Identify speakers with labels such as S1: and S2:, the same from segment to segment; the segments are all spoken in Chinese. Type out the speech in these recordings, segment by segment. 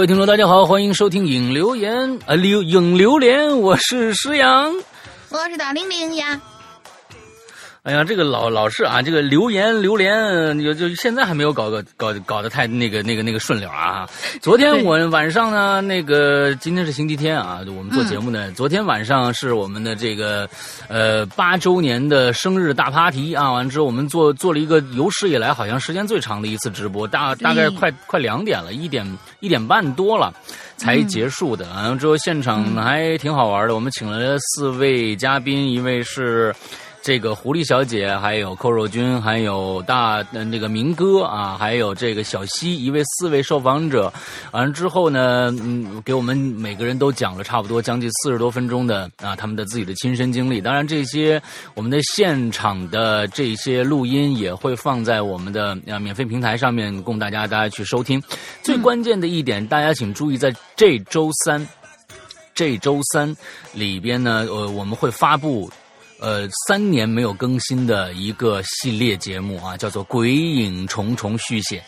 S1: 各位听众，大家好，欢迎收听影留言啊，流影留言，我是诗阳，
S2: 我是大玲玲呀。
S1: 哎呀，这个老老是啊，这个留言留言，就就现在还没有搞个搞搞得太那个那个那个顺溜啊。昨天我晚上呢，那个今天是星期天啊，我们做节目呢，昨天晚上是我们的这个呃八周年的生日大 party 啊，完之后我们做做了一个有史以来好像时间最长的一次直播，大大概快快两点了，一点一点半多了才结束的。完了之后现场还挺好玩的，我们请了四位嘉宾，一位是。这个狐狸小姐，还有寇肉君，还有大那个明哥啊，还有这个小西，一位四位受访者，完了之后呢，嗯，给我们每个人都讲了差不多将近四十多分钟的啊，他们的自己的亲身经历。当然，这些我们的现场的这些录音也会放在我们的啊免费平台上面，供大家大家去收听。最关键的一点，大家请注意，在这周三，这周三里边呢，呃，我们会发布。呃，三年没有更新的一个系列节目啊，叫做《鬼影重重》续写。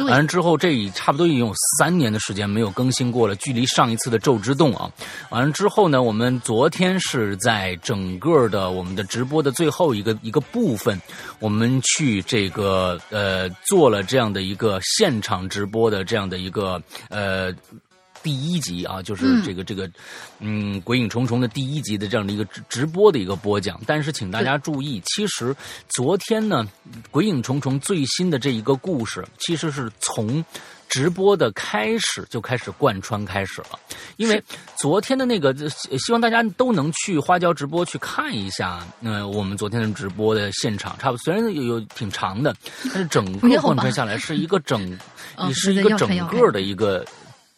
S1: 完了之后，这已差不多已经有三年的时间没有更新过了，距离上一次的《咒之洞》啊。完了之后呢，我们昨天是在整个的我们的直播的最后一个一个部分，我们去这个呃做了这样的一个现场直播的这样的一个呃。第一集啊，就是这个这个，嗯，鬼影重重的第一集的这样的一个直直播的一个播讲。但是，请大家注意，其实昨天呢，鬼影重重最新的这一个故事，其实是从直播的开始就开始贯穿开始了。因为昨天的那个，希望大家都能去花椒直播去看一下。嗯，我们昨天的直播的现场，差不多虽然有有挺长的，但是整个贯穿下来是一个整，也是一个整个的一个。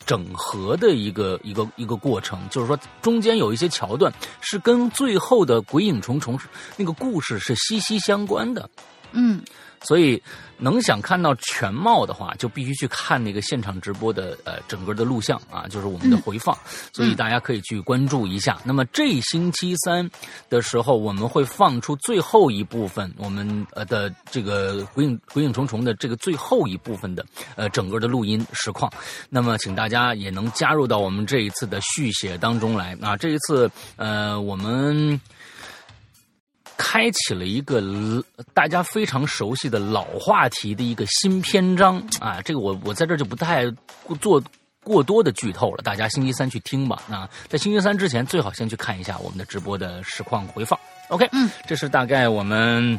S1: 整合的一个一个一个过程，就是说中间有一些桥段是跟最后的鬼影重重那个故事是息息相关的，
S2: 嗯。
S1: 所以，能想看到全貌的话，就必须去看那个现场直播的呃整个的录像啊，就是我们的回放。所以大家可以去关注一下。那么这星期三的时候，我们会放出最后一部分，我们呃的这个鬼影鬼影重重的这个最后一部分的呃整个的录音实况。那么，请大家也能加入到我们这一次的续写当中来啊！这一次呃我们。开启了一个大家非常熟悉的老话题的一个新篇章啊！这个我我在这就不太做过多的剧透了，大家星期三去听吧。啊在星期三之前，最好先去看一下我们的直播的实况回放。OK，
S2: 嗯，
S1: 这是大概我们。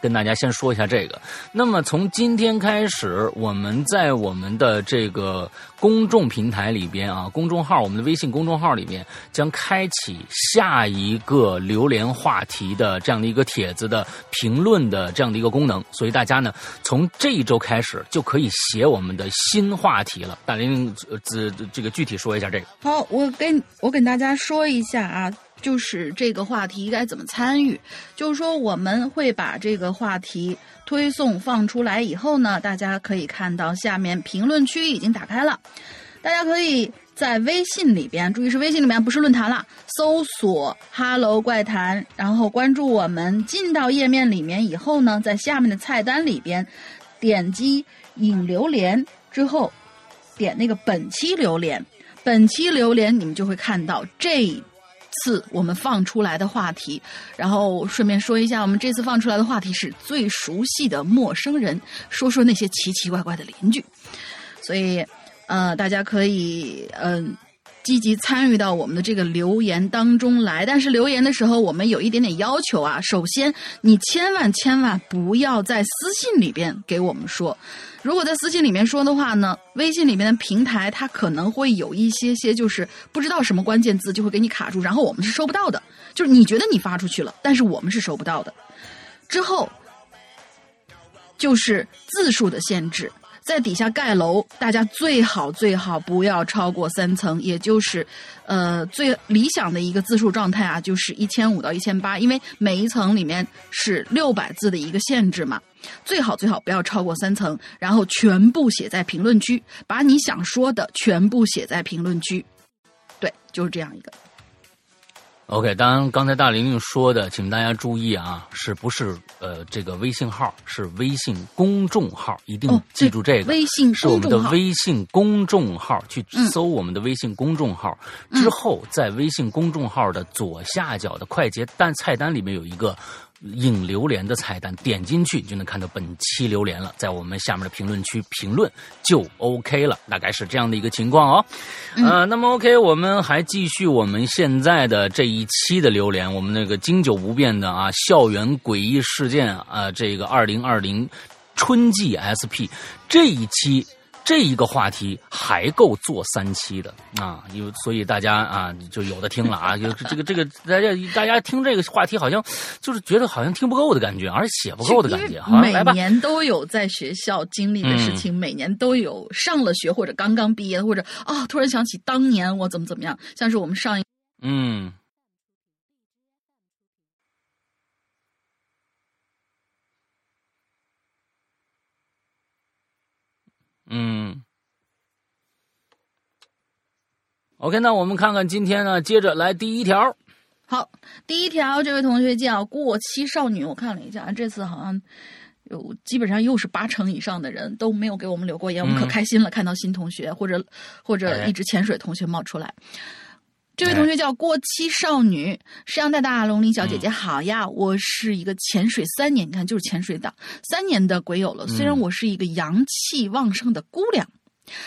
S1: 跟大家先说一下这个。那么从今天开始，我们在我们的这个公众平台里边啊，公众号，我们的微信公众号里面将开启下一个榴莲话题的这样的一个帖子的评论的这样的一个功能。所以大家呢，从这一周开始就可以写我们的新话题了。大林，这这个具体说一下这个。
S2: 好，我跟我跟大家说一下啊。就是这个话题该怎么参与？就是说，我们会把这个话题推送放出来以后呢，大家可以看到下面评论区已经打开了，大家可以在微信里边，注意是微信里面，不是论坛了，搜索 “Hello 怪谈”，然后关注我们，进到页面里面以后呢，在下面的菜单里边点击“引榴莲”之后，点那个本期榴莲，本期榴莲你们就会看到这。次我们放出来的话题，然后顺便说一下，我们这次放出来的话题是最熟悉的陌生人，说说那些奇奇怪怪的邻居。所以，呃，大家可以嗯积极参与到我们的这个留言当中来。但是留言的时候，我们有一点点要求啊。首先，你千万千万不要在私信里边给我们说。如果在私信里面说的话呢，微信里面的平台它可能会有一些些，就是不知道什么关键字就会给你卡住，然后我们是收不到的。就是你觉得你发出去了，但是我们是收不到的。之后就是字数的限制。在底下盖楼，大家最好最好不要超过三层，也就是，呃，最理想的一个字数状态啊，就是一千五到一千八，因为每一层里面是六百字的一个限制嘛。最好最好不要超过三层，然后全部写在评论区，把你想说的全部写在评论区。对，就是这样一个。
S1: OK，当然，刚才大玲玲说的，请大家注意啊，是不是呃这个微信号是微信公众号，一定
S2: 哦
S1: 记住这个。
S2: 微信
S1: 是我们的微信公众号，去
S2: 嗯。
S1: 搜我们的微信公众号、
S2: 嗯。
S1: 之后，在微信公众号的左下角的快捷单菜单里面有一个引榴莲的菜单，点进去你就能看到本期榴莲了，在我们下面的评论区评论就 OK 了，大概是这样的一个情况哦。
S2: 嗯
S1: 呃，那么 OK，我们还继续我们现在的这一期的榴莲，我们那个经久不变的啊，校园诡异事件啊，这个二零二零春季 SP 这一期。这一个话题还够做三期的。啊，因为所以大家啊就有的听了啊，有这个这个大家大家听这个话题好像就是觉得好像听不够的感觉，而且写不够的感觉。好，
S2: 每年都有在学校经历的事情，每年都有上了学或者刚刚毕业，或者啊、突然想起当年我怎么怎么样，像是我们上一
S1: 嗯嗯。OK，那我们看看今天呢，接着来第一条。
S2: 好，第一条，这位同学叫过期少女，我看了一下，这次好像有基本上又是八成以上的人都没有给我们留过言，我们可
S1: 嗯
S2: 开心了，看到新同学或者或者
S1: 哎
S2: 一直潜水同学冒出来。这位同学叫过期少女，山羊大大龙鳞小姐姐好呀！我是一个潜水三年，你看就是潜水党三年的鬼友了。虽然
S1: 嗯
S2: 我是一个阳气旺盛的姑娘，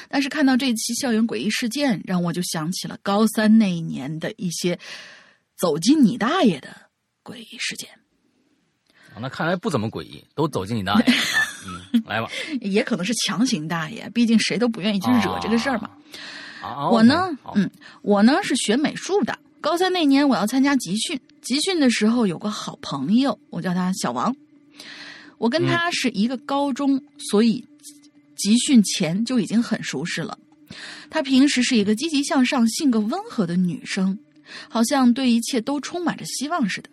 S2: 但是看到这期校园诡异事件，让我就想起了高三那一年的一些走进你大爷的诡异事件，
S1: 啊那看来不怎么诡异，都走进你大爷啊！嗯，来吧。
S2: 也可能是强行大爷，毕竟谁都不愿意去惹这个事儿嘛。
S1: 啊，
S2: 我呢，嗯，我呢是学美术的。高三那年，我要参加集训。集训的时候有个好朋友，我叫他小王。我跟他是一个高中，所以集训前就已经很熟识了。她平时是一个积极向上、性格温和的女生，好像对一切都充满着希望似的。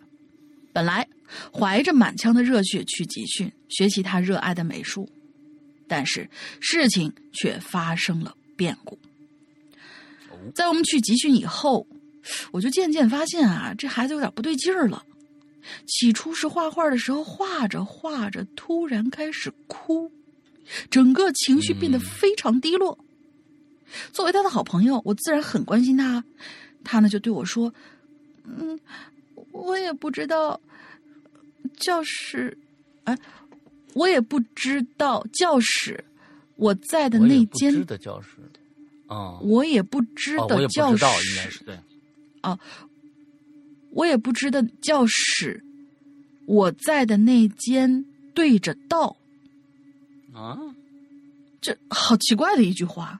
S2: 本来怀着满腔的热血去集训，学习她热爱的美术，但是事情却发生了变故。在我们去集训以后，我就渐渐发现啊，这孩子有点不对劲儿了。起初是画画的时候，画着画着，突然开始哭，整个情绪变得非常低落。作为他的好朋友，我自然很关心他。他呢就对我说：“嗯，我也不知道教室，哎，我也不知道教室我在的那间
S1: 的教室，啊、
S2: 我也不知
S1: 哦，我也不
S2: 的教室，
S1: 应该是对。
S2: 我也不知的教室，我在的那间对着道，
S1: 啊，
S2: 这好奇怪的一句话。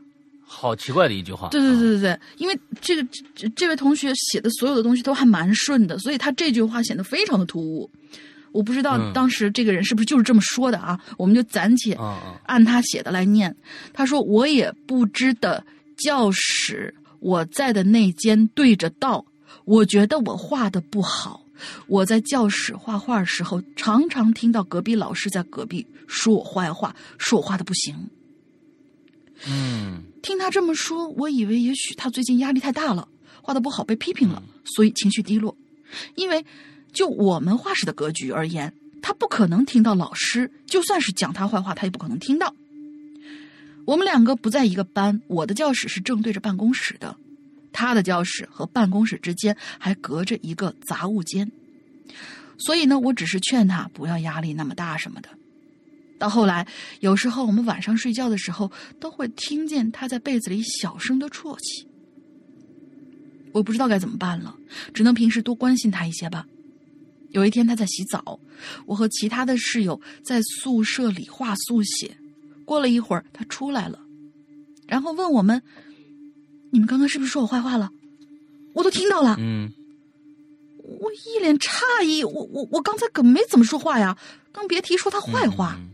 S1: 好奇怪的一句话。
S2: 对对对对对，因为这个这这这位同学写的所有的东西都还蛮顺的，所以他这句话显得非常的突兀。我不知道
S1: 嗯
S2: 当时这个人是不是就是这么说的啊？我们就暂且
S1: 啊啊
S2: 按他写的来念。他说：“我也不知的教室，我在的那间对着道，我觉得我画的不好。我在教室画画时候，常常听到隔壁老师在隔壁说我坏话，说我画的不行。
S1: 嗯
S2: 听他这么说，我以为也许他最近压力太大了，画的不好被批评了，所以情绪低落。因为就我们画室的格局而言，他不可能听到老师，就算是讲他坏话，他也不可能听到。我们两个不在一个班，我的教室是正对着办公室的，他的教室和办公室之间还隔着一个杂物间。所以呢，我只是劝他不要压力那么大什么的。到后来，有时候我们晚上睡觉的时候，都会听见他在被子里小声的啜泣。我不知道该怎么办了，只能平时多关心他一些吧。有一天他在洗澡，我和其他的室友在宿舍里画速写。过了一会儿，他出来了，然后问我们：“你们刚刚是不是说我坏话了？”我都听到了，
S1: 嗯
S2: 我一脸诧异。我我我刚才可没怎么说话呀，更别提说他坏话。
S1: 嗯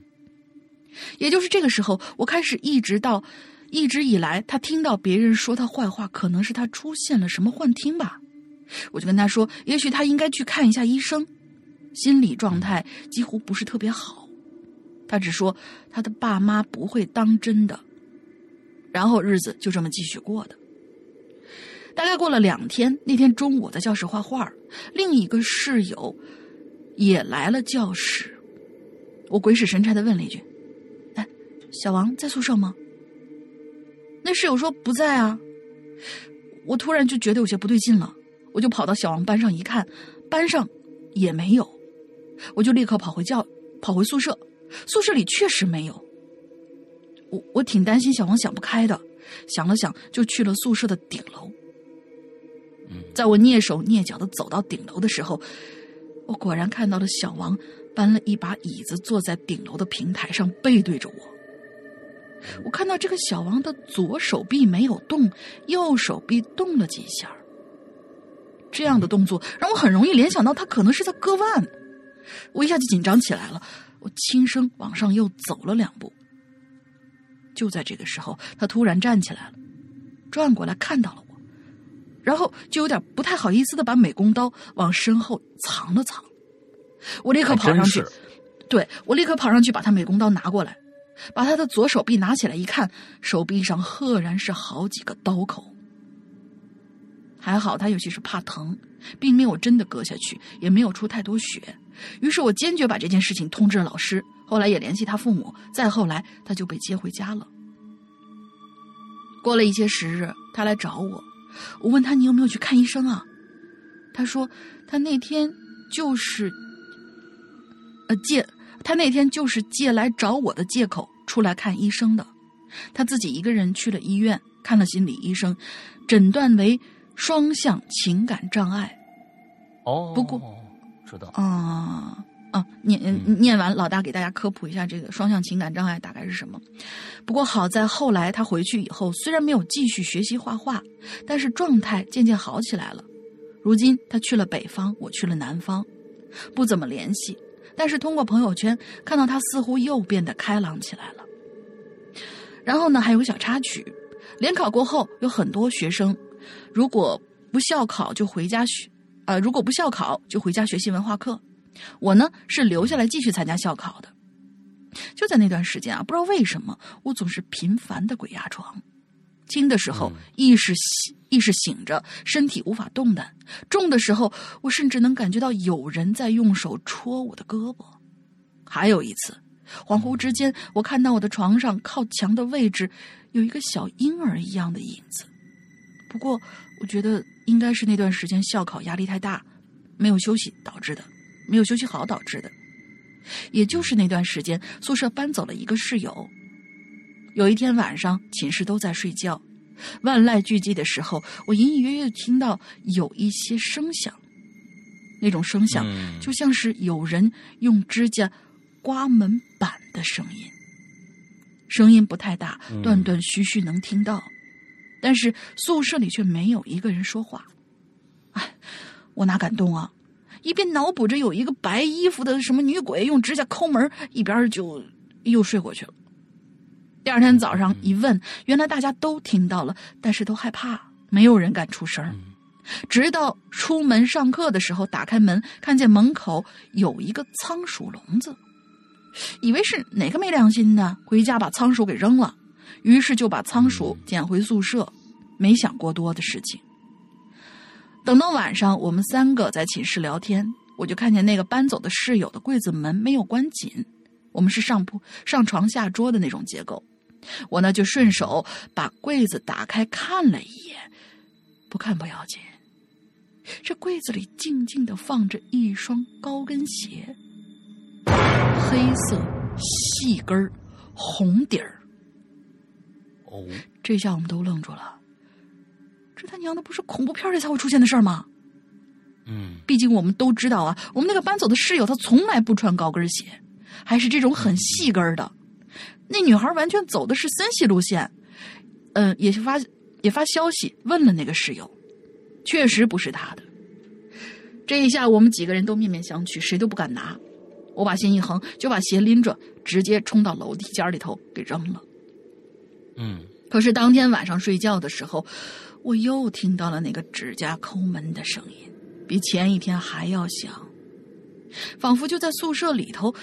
S2: 也就是这个时候，我开始一直到一直以来，他听到别人说他坏话，可能是他出现了什么幻听吧。我就跟他说，也许他应该去看一下医生，心理状态几乎不是特别好。他只说他的爸妈不会当真的，然后日子就这么继续过的。大概过了两天，那天中午在教室画画，另一个室友也来了教室。我鬼使神差的问了一句：“哎，小王在宿舍吗？”那室友说不在啊。我突然就觉得有些不对劲了，我就跑到小王班上一看，班上也没有，我就立刻跑回教跑回宿舍，宿舍里确实没有。我我挺担心小王想不开的，想了想就去了宿舍的顶楼。在我蹑手蹑脚的走到顶楼的时候，我果然看到了小王搬了一把椅子坐在顶楼的平台上，背对着我。我看到这个小王的左手臂没有动，右手臂动了几下。这样的动作让我很容易联想到他可能是在割腕，我一下就紧张起来了。我轻声往上又走了两步。就在这个时候，他突然站起来了，转过来看到了我，然后就有点不太好意思的把美工刀往身后藏了藏。我立刻跑上去，对我立刻跑上去把他美工刀拿过来。把他的左手臂拿起来一看，手臂上赫然是好几个刀口。还好他有些是怕疼，并没有真的割下去，也没有出太多血。于是我坚决把这件事情通知了老师，后来也联系他父母。再后来，他就被接回家了。过了一些时日，他来找我，我问他：“你有没有去看医生啊？”他说：“他那天就是，呃，借。”他那天就是借来找我的借口出来看医生的，他自己一个人去了医院看了心理医生，诊断为双向情感障碍。
S1: 哦，
S2: 不过
S1: 知道
S2: 啊啊，念念完，老大给大家科普一下这个双向情感障碍大概是什么。不过好在后来他回去以后，虽然没有继续学习画画，但是状态渐渐好起来了。如今他去了北方，我去了南方，不怎么联系。但是通过朋友圈看到他似乎又变得开朗起来了。然后呢，还有个小插曲：联考过后，有很多学生如果不校考就回家学，呃，如果不校考就回家学习文化课。我呢是留下来继续参加校考的。就在那段时间啊，不知道为什么我总是频繁的鬼压床。轻的时候意识醒意识醒着，身体无法动弹；重的时候，我甚至能感觉到有人在用手戳我的胳膊。还有一次，恍惚之间，我看到我的床上靠墙的位置有一个小婴儿一样的影子。不过，我觉得应该是那段时间校考压力太大，没有休息导致的，没有休息好导致的。也就是那段时间，宿舍搬走了一个室友。有一天晚上，寝室都在睡觉，万籁俱寂的时候，我隐隐约约听到有一些声响，那种声响就像是有人用指甲刮门板的声音，声音不太大，断断续续能听到，但是宿舍里却没有一个人说话。哎，我哪敢动啊！一边脑补着有一个白衣服的什么女鬼用指甲抠门，一边就又睡过去了。第二天早上一问，原来大家都听到了，但是都害怕，没有人敢出声。直到出门上课的时候，打开门看见门口有一个仓鼠笼子，以为是哪个没良心的回家把仓鼠给扔了，于是就把仓鼠捡回宿舍，没想过多的事情。等到晚上，我们三个在寝室聊天，我就看见那个搬走的室友的柜子门没有关紧，我们是上铺上床下桌的那种结构。我呢就顺手把柜子打开看了一眼，不看不要紧。这柜子里静静的放着一双高跟鞋，黑色细跟儿，红底儿。
S1: 哦，
S2: 这下我们都愣住了。这他娘的不是恐怖片里才会出现的事儿吗？
S1: 嗯，
S2: 毕竟我们都知道啊，我们那个搬走的室友她从来不穿高跟鞋，还是这种很细跟儿的。那女孩完全走的是森系路线，嗯，也发也发消息问了那个室友，确实不是她的。这一下我们几个人都面面相觑，谁都不敢拿。我把心一横，就把鞋拎着，直接冲到楼梯间里头给扔了。
S1: 嗯，
S2: 可是当天晚上睡觉的时候，我又听到了那个指甲抠门的声音，比前一天还要响，仿佛就在宿舍里头，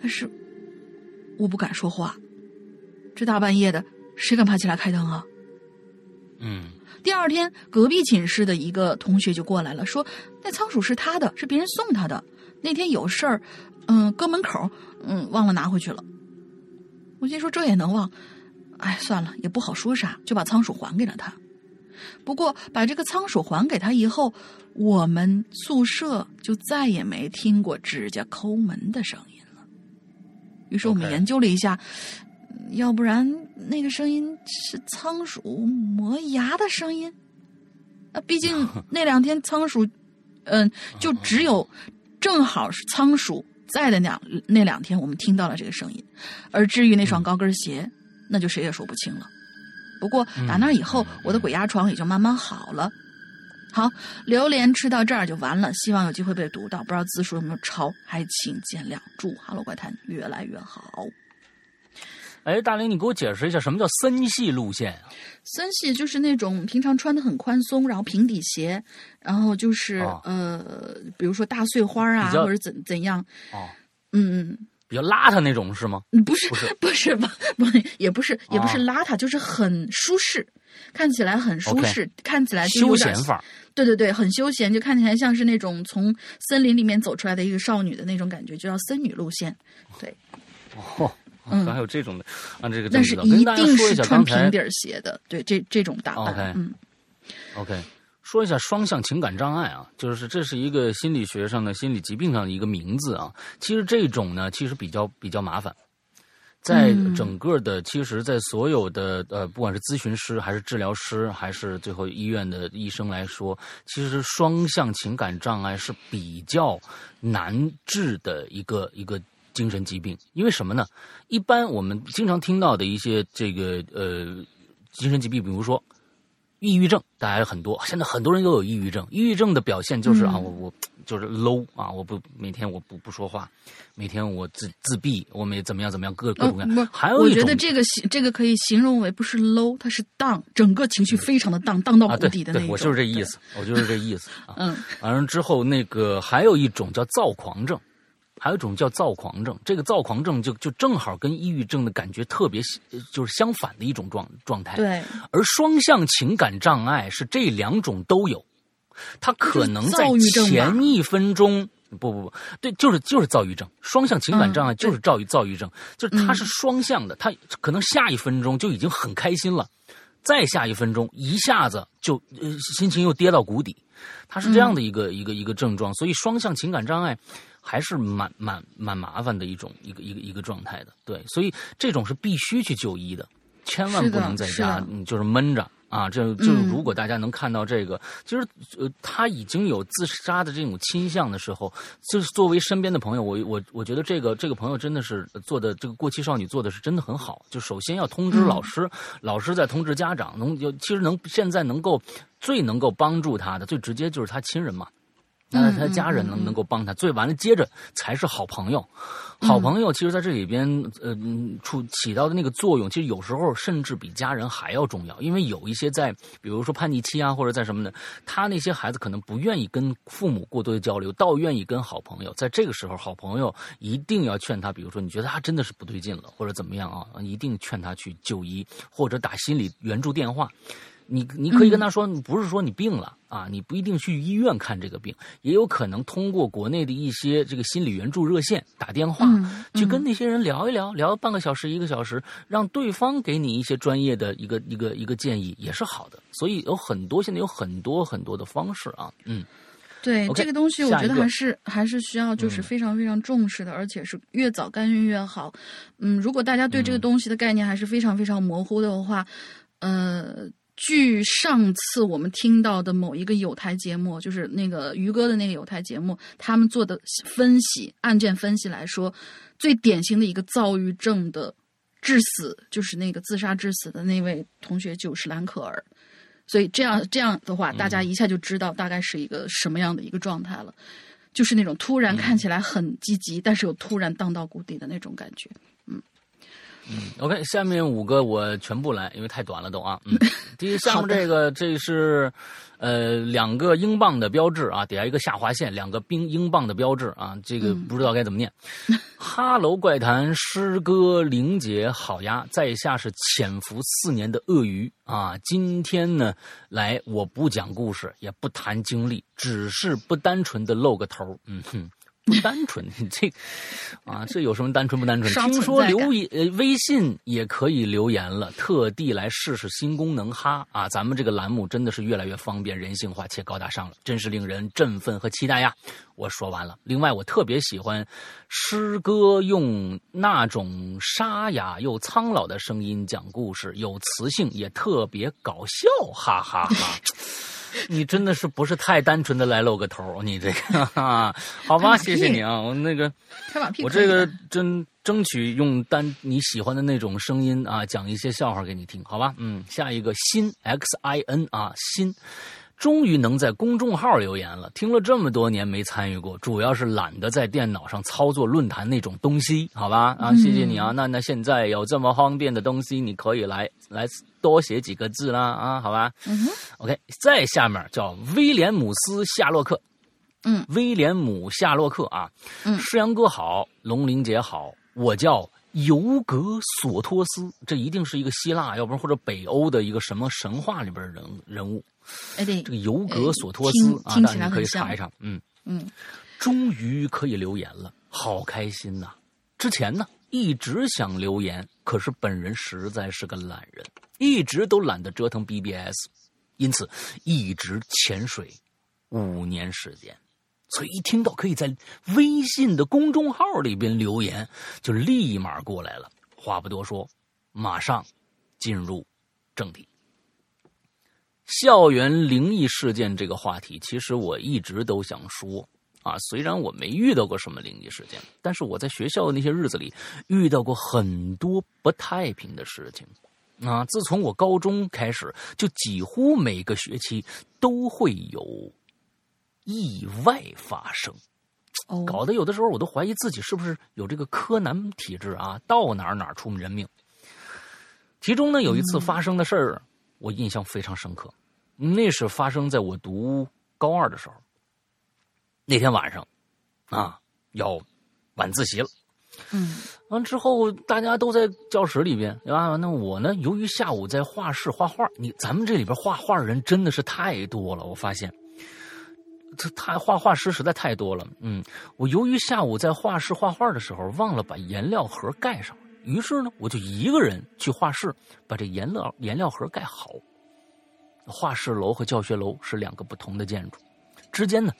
S2: 但是。我不敢说话，这大半夜的，谁敢爬起来开灯啊？
S1: 嗯，
S2: 第二天，隔壁寝室的一个同学就过来了，说那仓鼠是他的，是别人送他的。那天有事儿，嗯，搁门口，嗯，忘了拿回去了。我心说这也能忘？哎，算了，也不好说啥，就把仓鼠还给了他。不过把这个仓鼠还给他以后，我们宿舍就再也没听过指甲抠门的声音了。于是我们研究了一下。要不然那个声音是仓鼠磨牙的声音啊！毕竟 那两天仓鼠，嗯、就只有正好是仓鼠在的那两那两天，我们听到了这个声音。而至于那双高跟鞋，那就谁也说不清了。不过打那以后，我的鬼压床也就慢慢好了。好，榴莲吃到这儿就完了，希望有机会被读到，不知道字数有没有超，还请见谅。祝《哈喽怪谈》越来越好。
S1: 哎，大林，你给我解释一下什么叫森系路线啊？
S2: 森系就是那种平常穿的很宽松，然后平底鞋，然后就是、
S1: 哦
S2: 呃，比如说大碎花啊，或者怎怎样，
S1: 哦，
S2: 嗯，
S1: 比较邋遢那种是吗？
S2: 嗯不是
S1: 不是
S2: 不是吧？不也不是也不是
S1: 哦
S2: 邋遢，就是很舒适，看起来很舒适看起来就
S1: 休闲范儿。
S2: 对对对，很休闲，就看起来像是那种从森林里面走出来的一个少女的那种感觉，就叫森女路线。对，
S1: 哦，
S2: 嗯
S1: 还有这种的啊，这个
S2: 但是一定是穿平底鞋的。对，这这种打扮嗯。
S1: OK，说一下双向情感障碍啊，就是这是一个心理学上的心理疾病上的一个名字啊。其实这种呢，其实比较比较麻烦，在
S2: 嗯
S1: 整个的，其实，在所有的呃，不管是咨询师还是治疗师，还是最后医院的医生来说，其实双向情感障碍是比较难治的一个一个精神疾病。因为什么呢？一般我们经常听到的一些这个呃精神疾病，比如说抑郁症，大家很多，现在很多人都有抑郁症。抑郁症的表现就是啊，
S2: 嗯
S1: 我我就是 low 啊，我不每天我不不说话，每天我自自闭，我每怎么样怎么样，各各种各样。还有一种
S2: 我觉得这个形这个可以形容为不是 low，它是 down，整个情绪非常的 down，down 到谷底的那种。
S1: 对，我就是这意思，我就是这意思啊。
S2: 嗯
S1: 完了之后，那个还有一种叫躁狂症，还有一种叫躁狂症。这个躁狂症就就正好跟抑郁症的感觉特别呃就是相反的一种状状态。
S2: 嗯，。对，
S1: 而双向情感障碍是这两种都有，它可能在前一分钟。不不不，对，就是就是躁郁症，双向情感障碍
S2: 嗯
S1: 就是躁郁躁郁症，就是它是双向的，它可能下一分钟就已经很开心了，再下一分钟一下子就呃心情又跌到谷底，它是这样的一个、一个一个症状，所以双向情感障碍还是蛮蛮蛮麻烦的一种一个一个一个状态的，对，所以这种是必须去就医的，千万不能在家嗯就是闷着。啊，这就如果大家能看到这个，其实呃，他已经有自杀的这种倾向的时候，就是作为身边的朋友，我我我觉得这个这个朋友真的是做的这个过气少女做的是真的很好。就首先要通知
S2: 嗯
S1: 老师，老师再通知家长，能有其实能现在能够最能够帮助他的，最直接就是他亲人嘛。那他家人能
S2: 嗯嗯嗯
S1: 能够帮他，最完了接着才是好朋友。好朋友其实在这里边，呃，嗯处起到的那个作用，其实有时候甚至比家人还要重要。因为有一些在，比如说叛逆期啊，或者在什么的，他那些孩子可能不愿意跟父母过多的交流，倒愿意跟好朋友。在这个时候，好朋友一定要劝他，比如说你觉得他真的是不对劲了，或者怎么样啊，一定劝他去就医，或者打心理援助电话。你你可以跟他说，不是说你病了啊，你不一定去医院看这个病，也有可能通过国内的一些这个心理援助热线打电话，
S2: 嗯
S1: 去跟那些人聊一聊，聊半个小时一个小时，让对方给你一些专业的一个一个一个建议，也是好的。所以有很多现在有很多很多的方式啊，嗯，
S2: 对这个东西，我觉得还是还是需要就是
S1: 嗯
S2: 非常非常重视的，而且是越早干预越好。嗯，如果大家对这个
S1: 嗯
S2: 东西的概念还是非常非常模糊的话，呃。据上次我们听到的某一个有台节目，就是那个于哥的那个有台节目，他们做的分析案件分析来说，最典型的一个躁郁症的致死，就是那个自杀致死的那位同学就是兰可儿。所以这样这样的话，大家一下就知道大概是一个什么样的一个状态了，就是那种突然看起来很积极，但是又突然荡到谷底的那种感觉。嗯，
S1: 嗯，OK，下面五个我全部来，因为太短了都啊。嗯，第一下面这个这是，呃，两个英镑的标志啊，底下一个下划线，两个冰英镑的标志啊，这个不知道该怎么念。哈喽怪谈诗歌玲姐好呀，在下是潜伏四年的鳄鱼啊，今天呢来我不讲故事，也不谈经历，只是不单纯的露个头，嗯哼。不单纯，这啊，这有什么单纯不单纯？听说留言呃微信也可以留言了，特地来试试新功能哈啊！咱们这个栏目真的是越来越方便、人性化且高大上了，真是令人振奋和期待呀！我说完了。另外，我特别喜欢诗歌用那种沙哑又苍老的声音讲故事，有磁性，也特别搞笑，哈哈哈。你真的是不是太单纯的来露个头？你这个，好吧，谢谢你啊。我那个，我这个争争取用单你喜欢的那种声音啊，讲一些笑话给你听，好吧？嗯，下一个新 X I N 啊，新。终于能在公众号留言了。听了这么多年没参与过，主要是懒得在电脑上操作论坛那种东西，好吧？啊，谢谢你啊。那那现在有这么方便的东西，你可以来来多写几个字啦啊，好吧？
S2: 嗯哼。
S1: OK，再下面叫威廉姆斯夏洛克。
S2: 嗯，
S1: 威廉姆夏洛克啊。
S2: 嗯，
S1: 诗阳哥好，龙玲姐好，我叫尤格索托斯，这一定是一个希腊，要不然或者北欧的一个什么神话里边人人物。
S2: 哎，对，
S1: 这个尤格索托斯啊，大家可以查一查。
S2: 嗯嗯，
S1: 终于可以留言了，好开心呐！之前呢一直想留言，可是本人实在是个懒人，一直都懒得折腾 BBS，因此一直潜水五年时间。所以一听到可以在微信的公众号里边留言，就立马过来了。话不多说，马上进入正题。校园灵异事件这个话题，其实我一直都想说啊。虽然我没遇到过什么灵异事件，但是我在学校的那些日子里遇到过很多不太平的事情啊。自从我高中开始，就几乎每个学期都会有意外发生，搞得有的时候我都怀疑自己是不是有这个柯南体质啊，到哪儿哪儿出人命。其中呢，有一次发生的事儿，我印象非常深刻。那是发生在我读高二的时候。那天晚上，啊，要晚自习了。
S2: 嗯，
S1: 完之后大家都在教室里边，对吧？那我呢，由于下午在画室画画，你咱们这里边画画的人真的是太多了。我发现，这他画画师实在太多了。嗯，我由于下午在画室画画的时候忘了把颜料盒盖上，于是呢，我就一个人去画室把这颜料颜料盒盖好。画室楼和教学楼是两个不同的建筑，之间呢，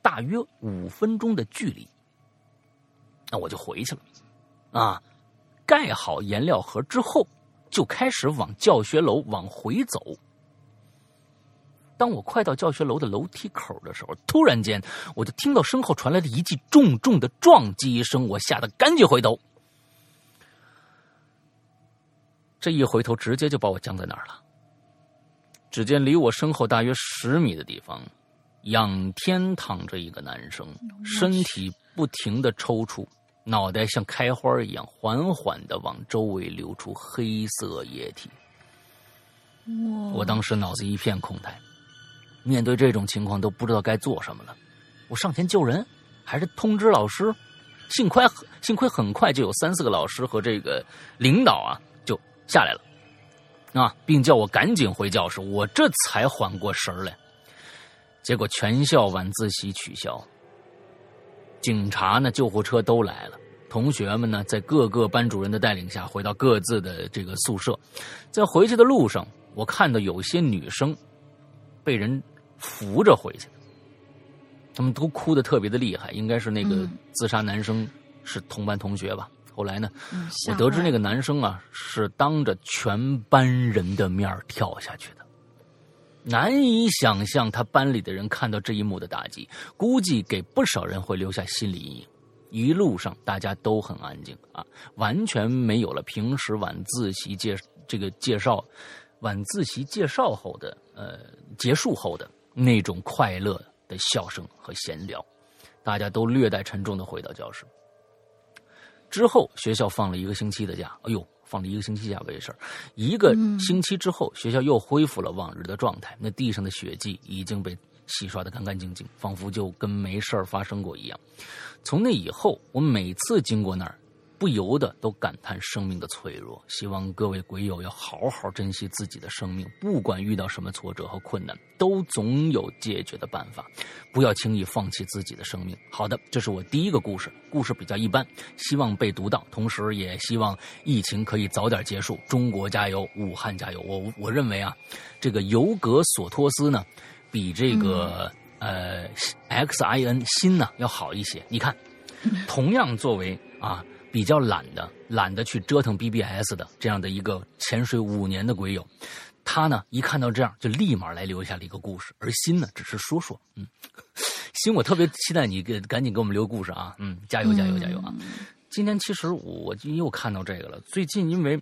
S1: 大约五分钟的距离。那我就回去了，啊，盖好颜料盒之后，就开始往教学楼往回走。当我快到教学楼的楼梯口的时候，突然间，我就听到身后传来了一记重重的撞击声，我吓得赶紧回头。这一回头，直接就把我僵在那儿了。只见离我身后大约十米的地方，仰天躺着一个男生，身体不停的抽搐，脑袋像开花一样缓缓的往周围流出黑色液体。我当时脑子一片空白，面对这种情况都不知道该做什么了。我上前救人，还是通知老师？幸亏幸亏很快就有三四个老师和这个领导啊就下来了。啊，并叫我赶紧回教室，我这才缓过神来。结果全校晚自习取消，警察呢、救护车都来了，同学们呢在各个班主任的带领下回到各自的这个宿舍。在回去的路上，我看到有些女生被人扶着回去，他们都哭的特别的厉害，应该是那个自杀男生是同班同学吧。后来呢，我得知那个男生啊是当着全班人的面跳下去的，难以想象他班里的人看到这一幕的打击，估计给不少人会留下心理阴影。一路上大家都很安静啊，完全没有了平时晚自习介这个介绍，晚自习介绍后的呃结束后的那种快乐的笑声和闲聊，大家都略带沉重的回到教室。之后学校放了一个星期的假，哎呦，放了一个星期假为事儿。一个星期之后，学校又恢复了往日的状态，那地上的血迹已经被洗刷得干干净净，仿佛就跟没事儿发生过一样。从那以后，我每次经过那儿。不由得都感叹生命的脆弱，希望各位鬼友要好好珍惜自己的生命，不管遇到什么挫折和困难，都总有解决的办法，不要轻易放弃自己的生命。好的，这是我第一个故事，故事比较一般，希望被读到，同时也希望疫情可以早点结束，中国加油，武汉加油。我我认为啊，这个尤格索托斯呢，比这个呃 X I N 新呢要好一些。你看，同样作为啊。比较懒的，懒得去折腾 BBS 的这样的一个潜水五年的鬼友，他呢一看到这样就立马来留下了一个故事，而心呢只是说说，嗯，心我特别期待你给赶紧给我们留故事啊，嗯，加油加油加油啊！今天其实我又看到这个了，最近因为。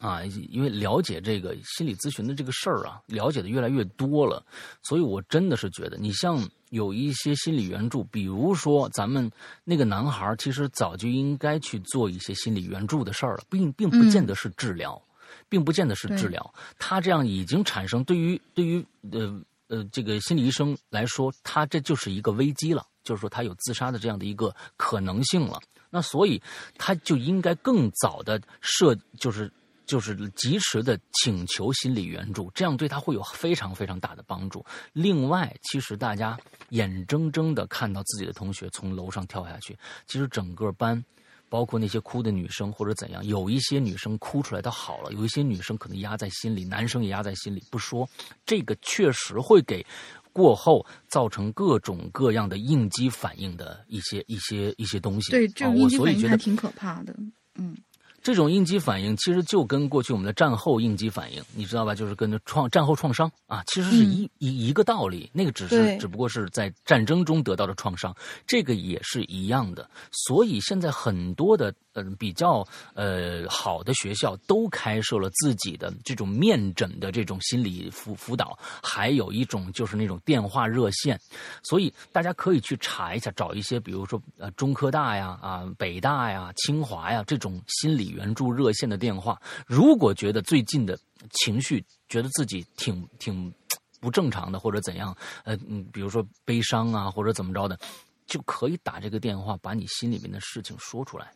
S1: 啊，因为了解这个心理咨询的这个事儿啊，了解的越来越多了，所以我真的是觉得，你像有一些心理援助，比如说咱们那个男孩，其实早就应该去做一些心理援助的事儿了，并并不见得是治疗，并不见得是治疗。他这样已经产生对于对于呃呃这个心理医生来说，他这就是一个危机了，就是说他有自杀的这样的一个可能性了。那所以他就应该更早的设就是。就是及时的请求心理援助，这样对他会有非常非常大的帮助。另外，其实大家眼睁睁的看到自己的同学从楼上跳下去，其实整个班，包括那些哭的女生或者怎样，有一些女生哭出来的好了，有一些女生可能压在心里，男生也压在心里不说。这个确实会给过后造成各种各样的应激反应的一些一些一些东西。
S2: 对，这种应激反应还挺可怕的。嗯。
S1: 这种应激反应其实就跟过去我们的战后应激反应，你知道吧？就是跟创战后创伤啊，其实是一一一个道理。那个只是只不过是在战争中得到的创伤，这个也是一样的。所以现在很多的。嗯，比较呃好的学校都开设了自己的这种面诊的这种心理辅辅导，还有一种就是那种电话热线，所以大家可以去查一下，找一些比如说呃中科大呀、啊北大呀、清华呀这种心理援助热线的电话。如果觉得最近的情绪觉得自己挺挺不正常的或者怎样，呃嗯，比如说悲伤啊或者怎么着的，就可以打这个电话，把你心里面的事情说出来。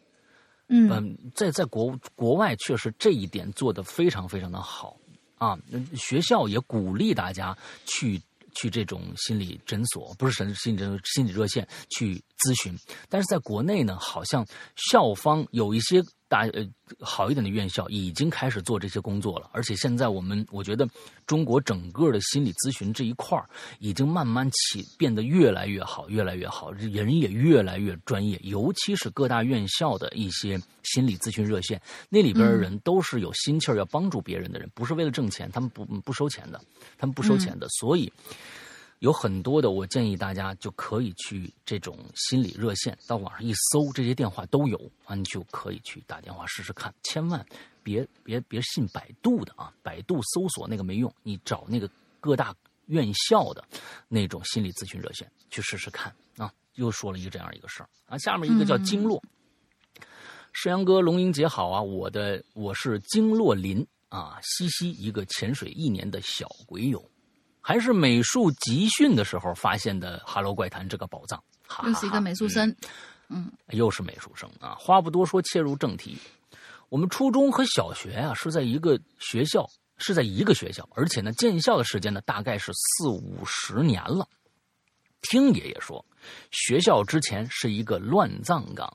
S2: 嗯，
S1: 在在国国外确实这一点做的非常非常的好啊，学校也鼓励大家去去这种心理诊所，不是神心理诊心理热线去咨询，但是在国内呢，好像校方有一些。大呃好一点的院校已经开始做这些工作了，而且现在我们我觉得中国整个的心理咨询这一块儿已经慢慢起变得越来越好，越来越好，人也越来越专业。尤其是各大院校的一些心理咨询热线，那里边的人都是有心气儿要帮助别人的人，不是为了挣钱，他们不不收钱的，他们不收钱的，所以。有很多的，我建议大家就可以去这种心理热线，到网上一搜，这些电话都有啊，你就可以去打电话试试看。千万别别别信百度的啊，百度搜索那个没用，你找那个各大院校的那种心理咨询热线去试试看啊。又说了一个这样一个事儿啊，下面一个叫经络，世阳哥龙英姐好啊，我的我是经络林啊，西西一个潜水一年的小鬼友。还是美术集训的时候发现的《哈喽怪谈》这个宝藏，
S2: 又是一个美术生，
S1: 嗯，又是美术生啊！话不多说，切入正题。我们初中和小学啊是在一个学校，是在一个学校，而且呢，建校的时间呢大概是四五十年了。听爷爷说，学校之前是一个乱葬岗，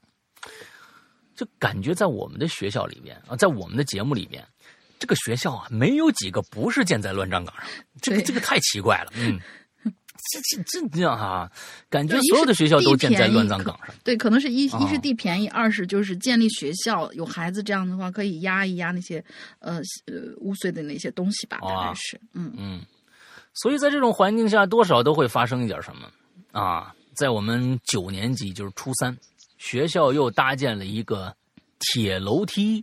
S1: 就感觉在我们的学校里面啊，在我们的节目里面。这个学校啊，没有几个不是建在乱葬岗上，这个这个太奇怪了。嗯，这这这这样哈，感觉所有的学校都建在乱葬岗上。
S2: 对，可能是一一是地便宜，二是就是建立学校有孩子这样的话，可以压一压那些呃呃污秽的那些东西吧。大概是，嗯
S1: 嗯。所以在这种环境下，多少都会发生一点什么啊。在我们九年级，就是初三，学校又搭建了一个铁楼梯。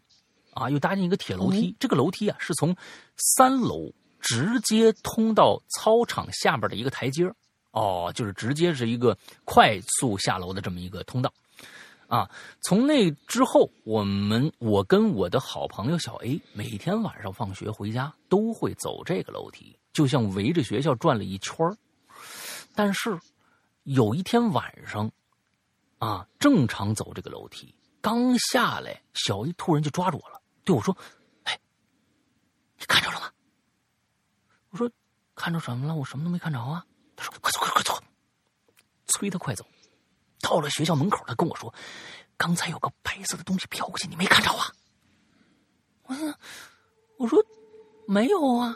S1: 啊，又搭建一个铁楼梯，这个楼梯啊是从三楼直接通到操场下边的一个台阶哦，就是直接是一个快速下楼的这么一个通道。啊，从那之后，我们我跟我的好朋友小 A 每天晚上放学回家都会走这个楼梯，就像围着学校转了一圈但是有一天晚上，啊，正常走这个楼梯，刚下来，小 A 突然就抓住我了，对我说：“哎，你看着了吗？”我说：“看着什么了？我什么都没看着啊。”他说：“快走，快快走！”催他快走。到了学校门口，他跟我说：“刚才有个白色的东西飘过去，你没看着啊？”我说：“我说没有啊，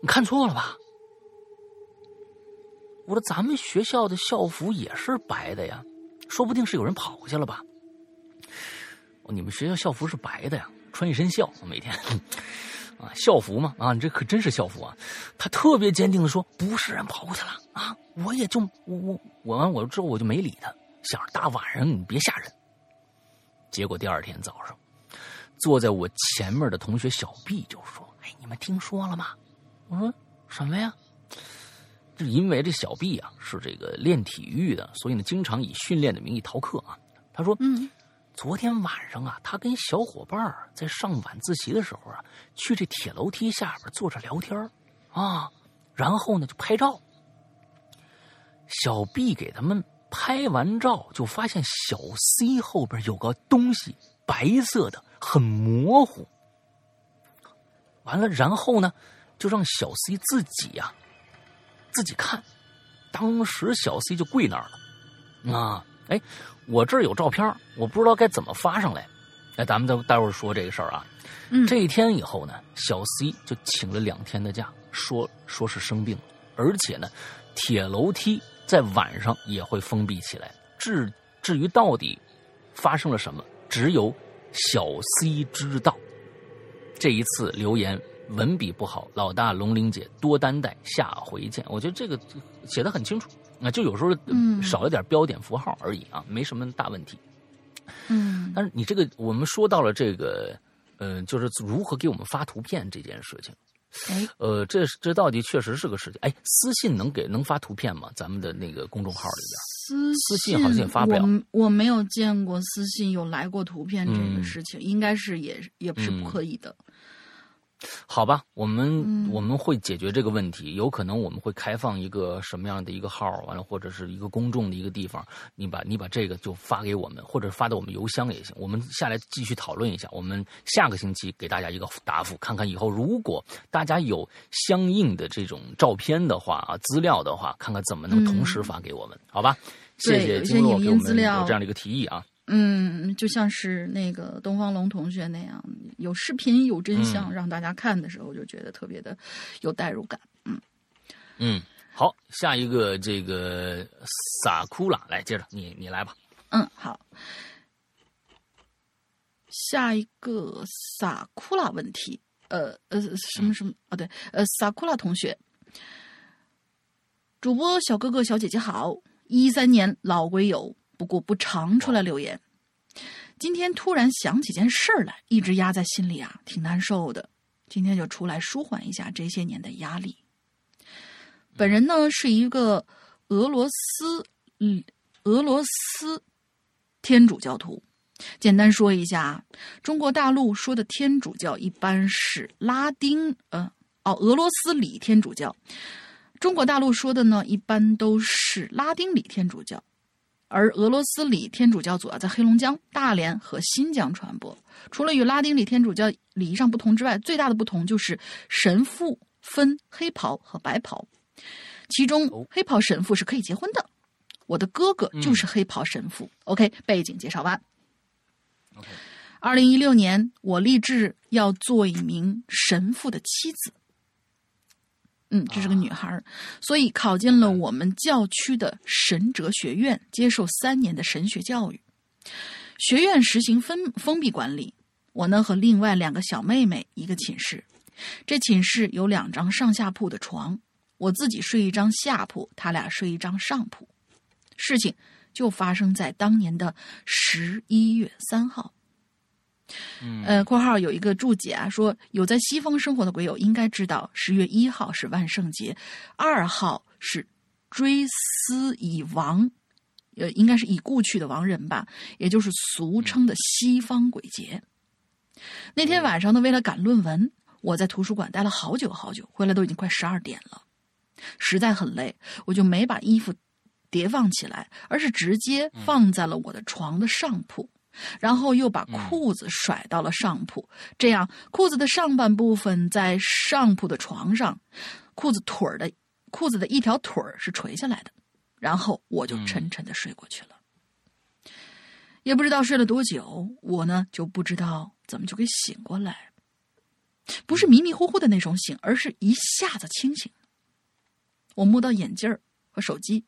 S1: 你看错了吧？”我说：“咱们学校的校服也是白的呀，说不定是有人跑过去了吧？”你们学校校服是白的呀，穿一身校，每天啊，校服嘛啊，你这可真是校服啊！他特别坚定的说：“不是人跑过去了啊！”我也就我我我完我之后我就没理他，想着大晚上你别吓人。结果第二天早上，坐在我前面的同学小 B 就说：“哎，你们听说了吗？”我说：“什么呀？”就因为这小 B 啊是这个练体育的，所以呢经常以训练的名义逃课啊。他说：“
S2: 嗯，
S1: 昨天晚上啊，他跟小伙伴在上晚自习的时候啊，去这铁楼梯下边坐着聊天啊，然后呢就拍照。”小 B 给他们拍完照，就发现小 C 后边有个东西，白色的，很模糊。完了，然后呢，就让小 C 自己呀，自己看。当时小 C 就跪那儿了。啊，哎，我这儿有照片，我不知道该怎么发上来。哎，咱们待待会儿说这个事儿啊。
S2: 嗯，
S1: 这一天以后呢，小 C 就请了两天的假，说说是生病了，而且呢，铁楼梯。在晚上也会封闭起来。至至于到底发生了什么，只有小 C 知道。这一次留言文笔不好，老大龙玲姐多担待，下回见。我觉得这个写的很清楚啊，就有时候少了点标点符号而已啊，没什么大问题。
S2: 嗯，
S1: 但是你这个我们说到了这个，嗯，就是如何给我们发图片这件事情。
S2: 哎，
S1: 呃，这这到底确实是个事情。哎，私信能给能发图片吗？咱们的那个公众号里
S2: 边，私
S1: 私信好像也发不了。
S2: 我我没有见过私信有来过图片这个事情，应该是也也不是不可以的。
S1: 好吧，我们我们会解决这个问题。有可能我们会开放一个什么样的一个号，完了或者是一个公众的一个地方，你把你把这个就发给我们，或者发到我们邮箱也行。我们下来继续讨论一下。我们下个星期给大家一个答复，看看以后如果大家有相应的这种照片的话啊，资料的话，看看怎么能同时发给我们，好吧？谢谢金洛给我们有这样的一个提议啊。
S2: 嗯，就像是那个东方龙同学那样，有视频有真相，让大家看的时候就觉得特别的有代入感。嗯
S1: 嗯，好，下一个这个撒库拉来接着你你来吧。
S2: 嗯，好，下一个撒库拉问题，呃呃什么什么啊？对，呃撒库拉同学，主播小哥哥小姐姐好，一三年老龟友。不过不常出来留言，今天突然想起件事儿来，一直压在心里啊，挺难受的。今天就出来舒缓一下这些年的压力。本人呢是一个俄罗斯，嗯，俄罗斯天主教徒。简单说一下啊，中国大陆说的天主教一般是拉丁，呃，哦，俄罗斯礼天主教。中国大陆说的呢，一般都是拉丁礼天主教。而俄罗斯礼天主教主要在黑龙江、大连和新疆传播。除了与拉丁礼天主教礼仪上不同之外，最大的不同就是神父分黑袍和白袍。其中，黑袍神父是可以结婚的。我的哥哥就是黑袍神父。OK，背景介绍完。二零一六年，我立志要做一名神父的妻子。嗯，这是个女孩所以考进了我们教区的神哲学院，接受三年的神学教育。学院实行封封闭管理，我呢和另外两个小妹妹一个寝室。这寝室有两张上下铺的床，我自己睡一张下铺，他俩睡一张上铺。事情就发生在当年的十一月三号。呃，括号有一个注解啊，说有在西方生活的鬼友应该知道，十月一号是万圣节，二号是追思已亡，呃，应该是已故去的亡人吧，也就是俗称的西方鬼节。那天晚上呢，为了赶论文，我在图书馆待了好久好久，回来都已经快十二点了，实在很累，我就没把衣服叠放起来，而是直接放在了我的床的上铺，然后又把裤子甩到了上铺，这样裤子的上半部分在上铺的床上，裤子腿儿的裤子的一条腿儿是垂下来的，然后我就沉沉的睡过去了。也不知道睡了多久，我呢就不知道怎么就给醒过来，不是迷迷糊糊的那种醒，而是一下子清醒。我摸到眼镜儿和手机，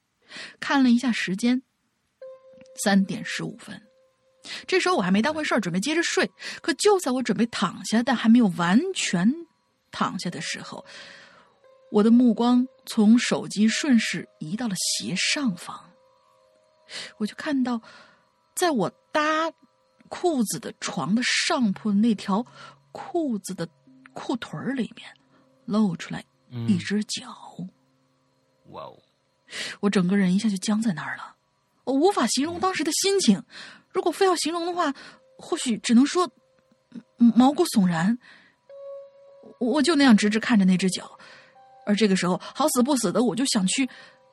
S2: 看了一下时间，三点十五分。这时候我还没当回事儿，准备接着睡。可就在我准备躺下，但还没有完全躺下的时候，我的目光从手机顺势移到了斜上方，我就看到。在我搭裤子的床的上铺那条裤子的裤腿儿里面，露出来一只脚。
S1: 哇哦！
S2: 我整个人一下就僵在那儿了，我无法形容当时的心情。如果非要形容的话，或许只能说毛骨悚然。我就那样直直看着那只脚，而这个时候好死不死的，我就想去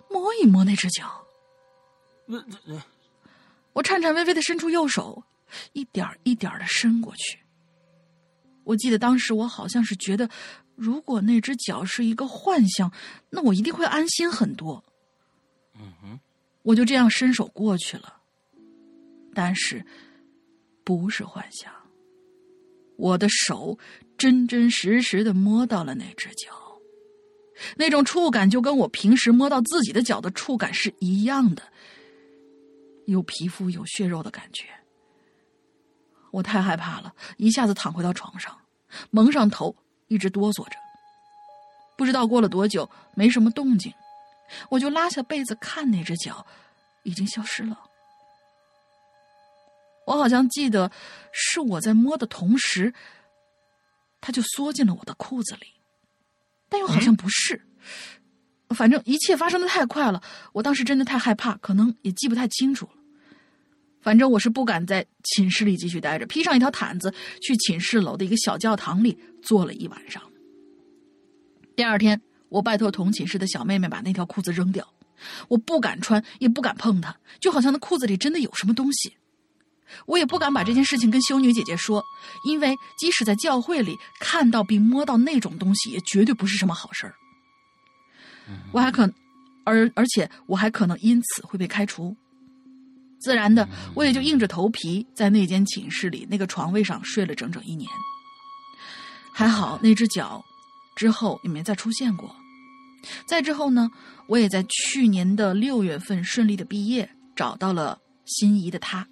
S2: 摸一摸那只脚。我颤颤巍巍的伸出右手，一点一点的伸过去。我记得当时我好像是觉得，如果那只脚是一个幻象，那我一定会安心很多。
S1: 嗯哼，
S2: 我就这样伸手过去了。但是，不是幻想。我的手真真实实的摸到了那只脚，那种触感就跟我平时摸到自己的脚的触感是一样的。有皮肤有血肉的感觉，我太害怕了，一下子躺回到床上，蒙上头，一直哆嗦着。不知道过了多久，没什么动静，我就拉下被子看那只脚，已经消失了。我好像记得是我在摸的同时，他就缩进了我的裤子里，但又好像不是。反正一切发生的太快了，我当时真的太害怕，可能也记不太清楚了。反正我是不敢在寝室里继续待着，披上一条毯子去寝室楼的一个小教堂里坐了一晚上。第二天，我拜托同寝室的小妹妹把那条裤子扔掉，我不敢穿，也不敢碰它，就好像那裤子里真的有什么东西。我也不敢把这件事情跟修女姐姐说，因为即使在教会里看到并摸到那种东西，也绝对不是什么好事儿。我还可，而而且我还可能因此会被开除。自然的，我也就硬着头皮在那间寝室里那个床位上睡了整整一年。还好那只脚之后也没再出现过。再之后呢，我也在去年的六月份顺利的毕业，找到了心仪的他。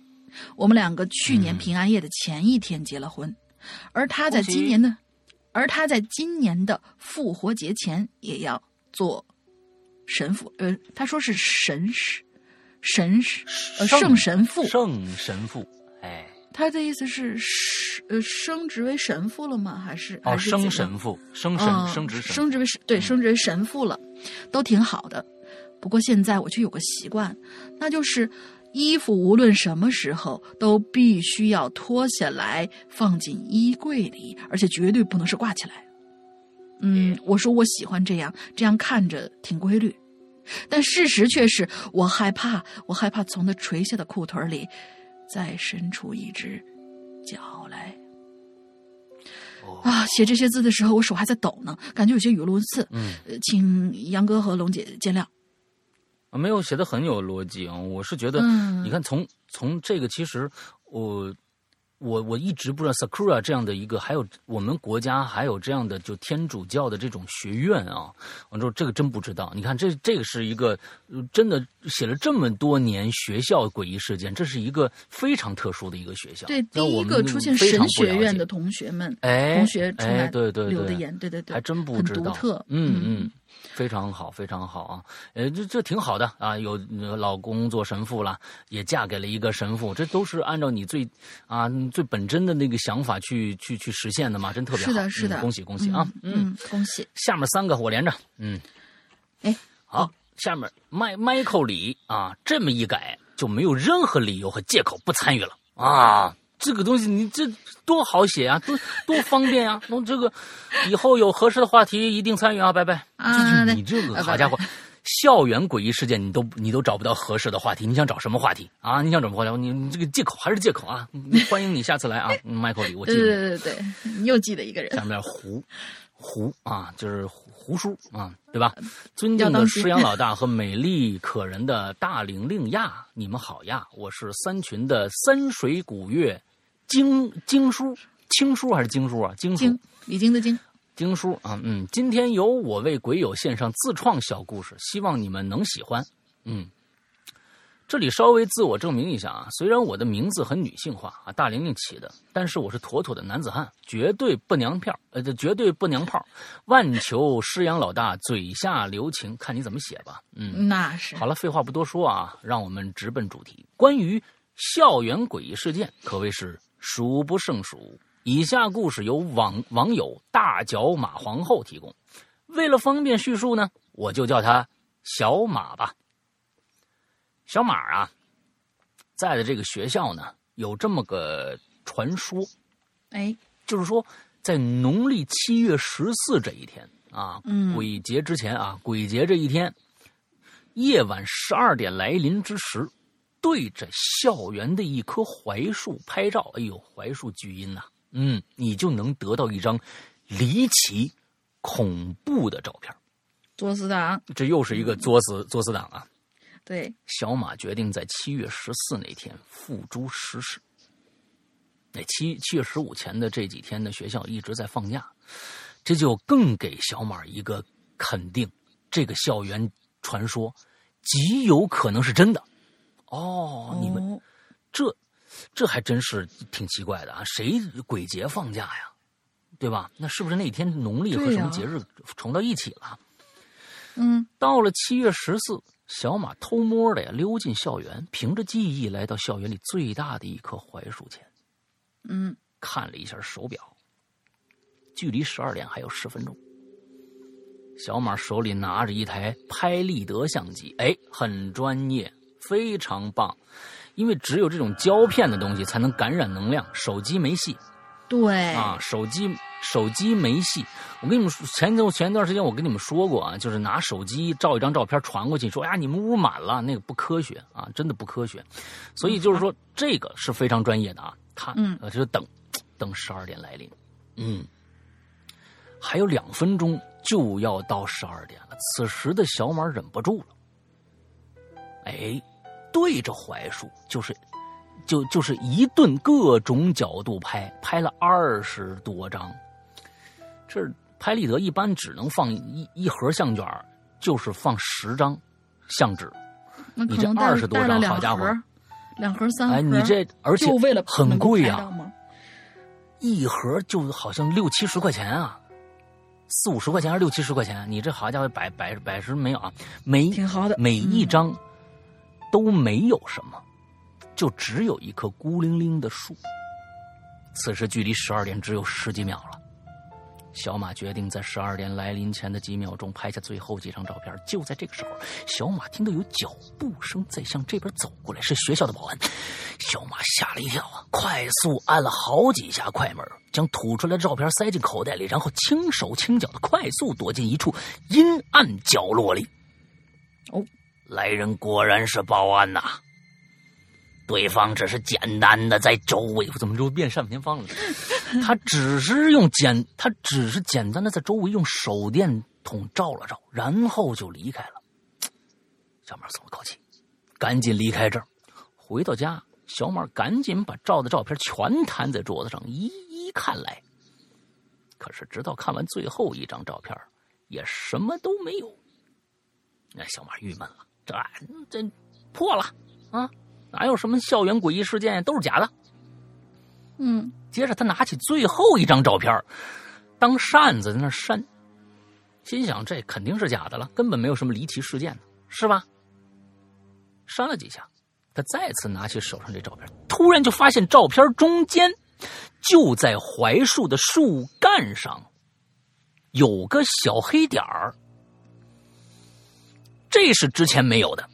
S2: 我们两个去年平安夜的前一天结了婚，而他在今年的，而他在今年的复活节前也要。做神父，呃，他说是神使，神使，呃，圣神父，
S1: 圣神父，哎，
S2: 他的意思是升，呃，升职为神父了吗？还是
S1: 哦，升神父，升神，升职，
S2: 升职为神，对，升职为神父了，都挺好的。不过现在我却有个习惯，那就是衣服无论什么时候都必须要脱下来放进衣柜里，而且绝对不能是挂起来。嗯，我说我喜欢这样，这样看着挺规律，但事实却是我害怕，我害怕从那垂下的裤腿里再伸出一只脚来。啊，写这些字的时候，我手还在抖呢，感觉有些语无伦次。
S1: 嗯，
S2: 请杨哥和龙姐见谅。
S1: 啊，没有写的很有逻辑啊，我是觉得，你看，从从这个其实我。我我一直不知道 Sakura 这样的一个，还有我们国家还有这样的就天主教的这种学院啊，完之后这个真不知道。你看这这个是一个真的写了这么多年学校诡异事件，这是一个非常特殊的一个学校。
S2: 对，第一个出现神学院的同学们，
S1: 哎，
S2: 同学出来
S1: 对对
S2: 留的言，对对对，
S1: 还真不知道，
S2: 很独特，
S1: 嗯嗯。非常好，非常好啊！呃，这这挺好的啊，有老公做神父了，也嫁给了一个神父，这都是按照你最啊最本真的那个想法去去去实现的嘛，真特别好。
S2: 是的，是的，
S1: 恭喜恭喜啊！
S2: 嗯，恭喜。
S1: 下面三个我连着，嗯，
S2: 哎，
S1: 好，下面迈 Michael 李啊，这么一改就没有任何理由和借口不参与了啊！这个东西你这多好写啊，多多方便呀！弄这个以后有合适的话题一定参与啊！拜拜。
S2: 啊，
S1: 你这个好家伙，校园诡异事件你都你都找不到合适的话题，你想找什么话题啊？你想找什么话题？你你这个借口还是借口啊！欢迎你下次来啊，麦克里，我记得。
S2: 对对对对，你又记得一个人。
S1: 下面胡胡啊，就是胡叔啊，对吧？尊敬的师阳老大和美丽可人的大玲玲呀，你们好呀！我是三群的三水古月。经经书，经书还是经书啊？经书，
S2: 李经的经，
S1: 经书啊，嗯，今天由我为鬼友献上自创小故事，希望你们能喜欢。嗯，这里稍微自我证明一下啊，虽然我的名字很女性化啊，大玲玲起的，但是我是妥妥的男子汉，绝对不娘票，呃，这绝对不娘炮。万求师阳老大嘴下留情，看你怎么写吧。嗯，
S2: 那是。
S1: 好了，废话不多说啊，让我们直奔主题。关于校园诡异事件，可谓是。数不胜数。以下故事由网网友大脚马皇后提供。为了方便叙述呢，我就叫他小马吧。小马啊，在的这个学校呢，有这么个传说，
S2: 哎，
S1: 就是说，在农历七月十四这一天啊，
S2: 嗯，
S1: 鬼节之前啊，鬼节这一天，夜晚十二点来临之时。对着校园的一棵槐树拍照，哎呦，槐树巨阴呐，嗯，你就能得到一张离奇、恐怖的照片。
S2: 作死党，
S1: 这又是一个作死作死党啊！
S2: 对，
S1: 小马决定在七月十四那天付诸实施。那七七月十五前的这几天呢，学校一直在放假，这就更给小马一个肯定：这个校园传说极有可能是真的。哦，你们这这还真是挺奇怪的啊！谁鬼节放假呀？对吧？那是不是那天农历和什么节日重到一起了？
S2: 嗯，
S1: 到了七月十四，小马偷摸的呀溜进校园，凭着记忆来到校园里最大的一棵槐树前。
S2: 嗯，
S1: 看了一下手表，距离十二点还有十分钟。小马手里拿着一台拍立得相机，哎，很专业。非常棒，因为只有这种胶片的东西才能感染能量。手机没戏，
S2: 对
S1: 啊，手机手机没戏。我跟你们说，前段前一段时间我跟你们说过啊，就是拿手机照一张照片传过去，说哎呀你们屋满了，那个不科学啊，真的不科学。所以就是说这个是非常专业的啊，他
S2: 嗯，
S1: 就是等等十二点来临，嗯，还有两分钟就要到十二点了。此时的小马忍不住了。哎，对着槐树就是，就就是一顿各种角度拍，拍了二十多张。这拍立得一般只能放一一盒相卷，就是放十张相纸。你这二十多张，好家伙，
S2: 两盒三盒。
S1: 哎，你这而且
S2: 为了
S1: 很贵啊，一盒就好像六七十块钱啊，四五十块钱还是六七十块钱？你这好家伙，百百百十没有啊？每
S2: 挺好的，
S1: 每一张。都没有什么，就只有一棵孤零零的树。此时距离十二点只有十几秒了，小马决定在十二点来临前的几秒钟拍下最后几张照片。就在这个时候，小马听到有脚步声在向这边走过来，是学校的保安。小马吓了一跳啊，快速按了好几下快门，将吐出来的照片塞进口袋里，然后轻手轻脚的快速躲进一处阴暗角落里。
S2: 哦。
S1: 来人果然是保安呐！对方只是简单的在周围，怎么就变单田芳了？他只是用简，他只是简单的在周围用手电筒照了照，然后就离开了。小马松了口气，赶紧离开这儿。回到家，小马赶紧把照的照片全摊在桌子上，一一看来。可是直到看完最后一张照片，也什么都没有。那小马郁闷了。这这破了啊！哪有什么校园诡异事件都是假的。
S2: 嗯，
S1: 接着他拿起最后一张照片，当扇子在那扇，心想这肯定是假的了，根本没有什么离奇事件是吧？扇了几下，他再次拿起手上这照片，突然就发现照片中间就在槐树的树干上有个小黑点儿。这是之前没有的。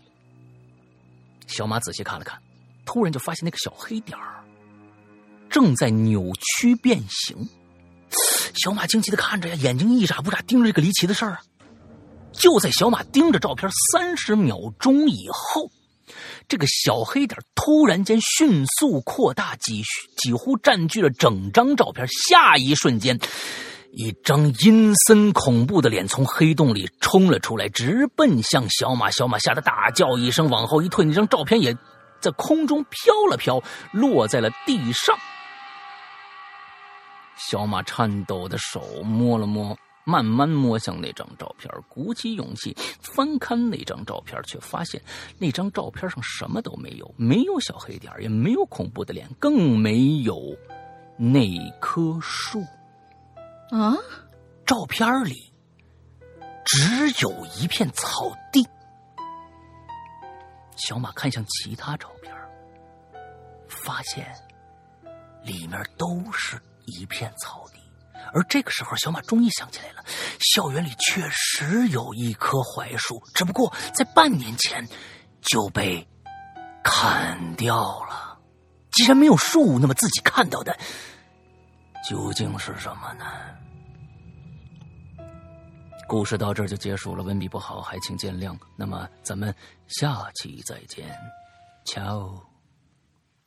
S1: 小马仔细看了看，突然就发现那个小黑点儿正在扭曲变形。小马惊奇的看着呀，眼睛一眨不眨盯着这个离奇的事儿啊。就在小马盯着照片三十秒钟以后，这个小黑点突然间迅速扩大，几几乎占据了整张照片。下一瞬间，一张阴森恐怖的脸从黑洞里冲了出来，直奔向小马。小马吓得大叫一声，往后一退，那张照片也在空中飘了飘，落在了地上。小马颤抖的手摸了摸。慢慢摸向那张照片，鼓起勇气翻看那张照片，却发现那张照片上什么都没有，没有小黑点，也没有恐怖的脸，更没有那棵树。
S2: 啊！
S1: 照片里只有一片草地。小马看向其他照片，发现里面都是一片草地。而这个时候，小马终于想起来了，校园里确实有一棵槐树，只不过在半年前就被砍掉了。既然没有树，那么自己看到的究竟是什么呢？故事到这儿就结束了，文笔不好还请见谅。那么咱们下期再见，瞧。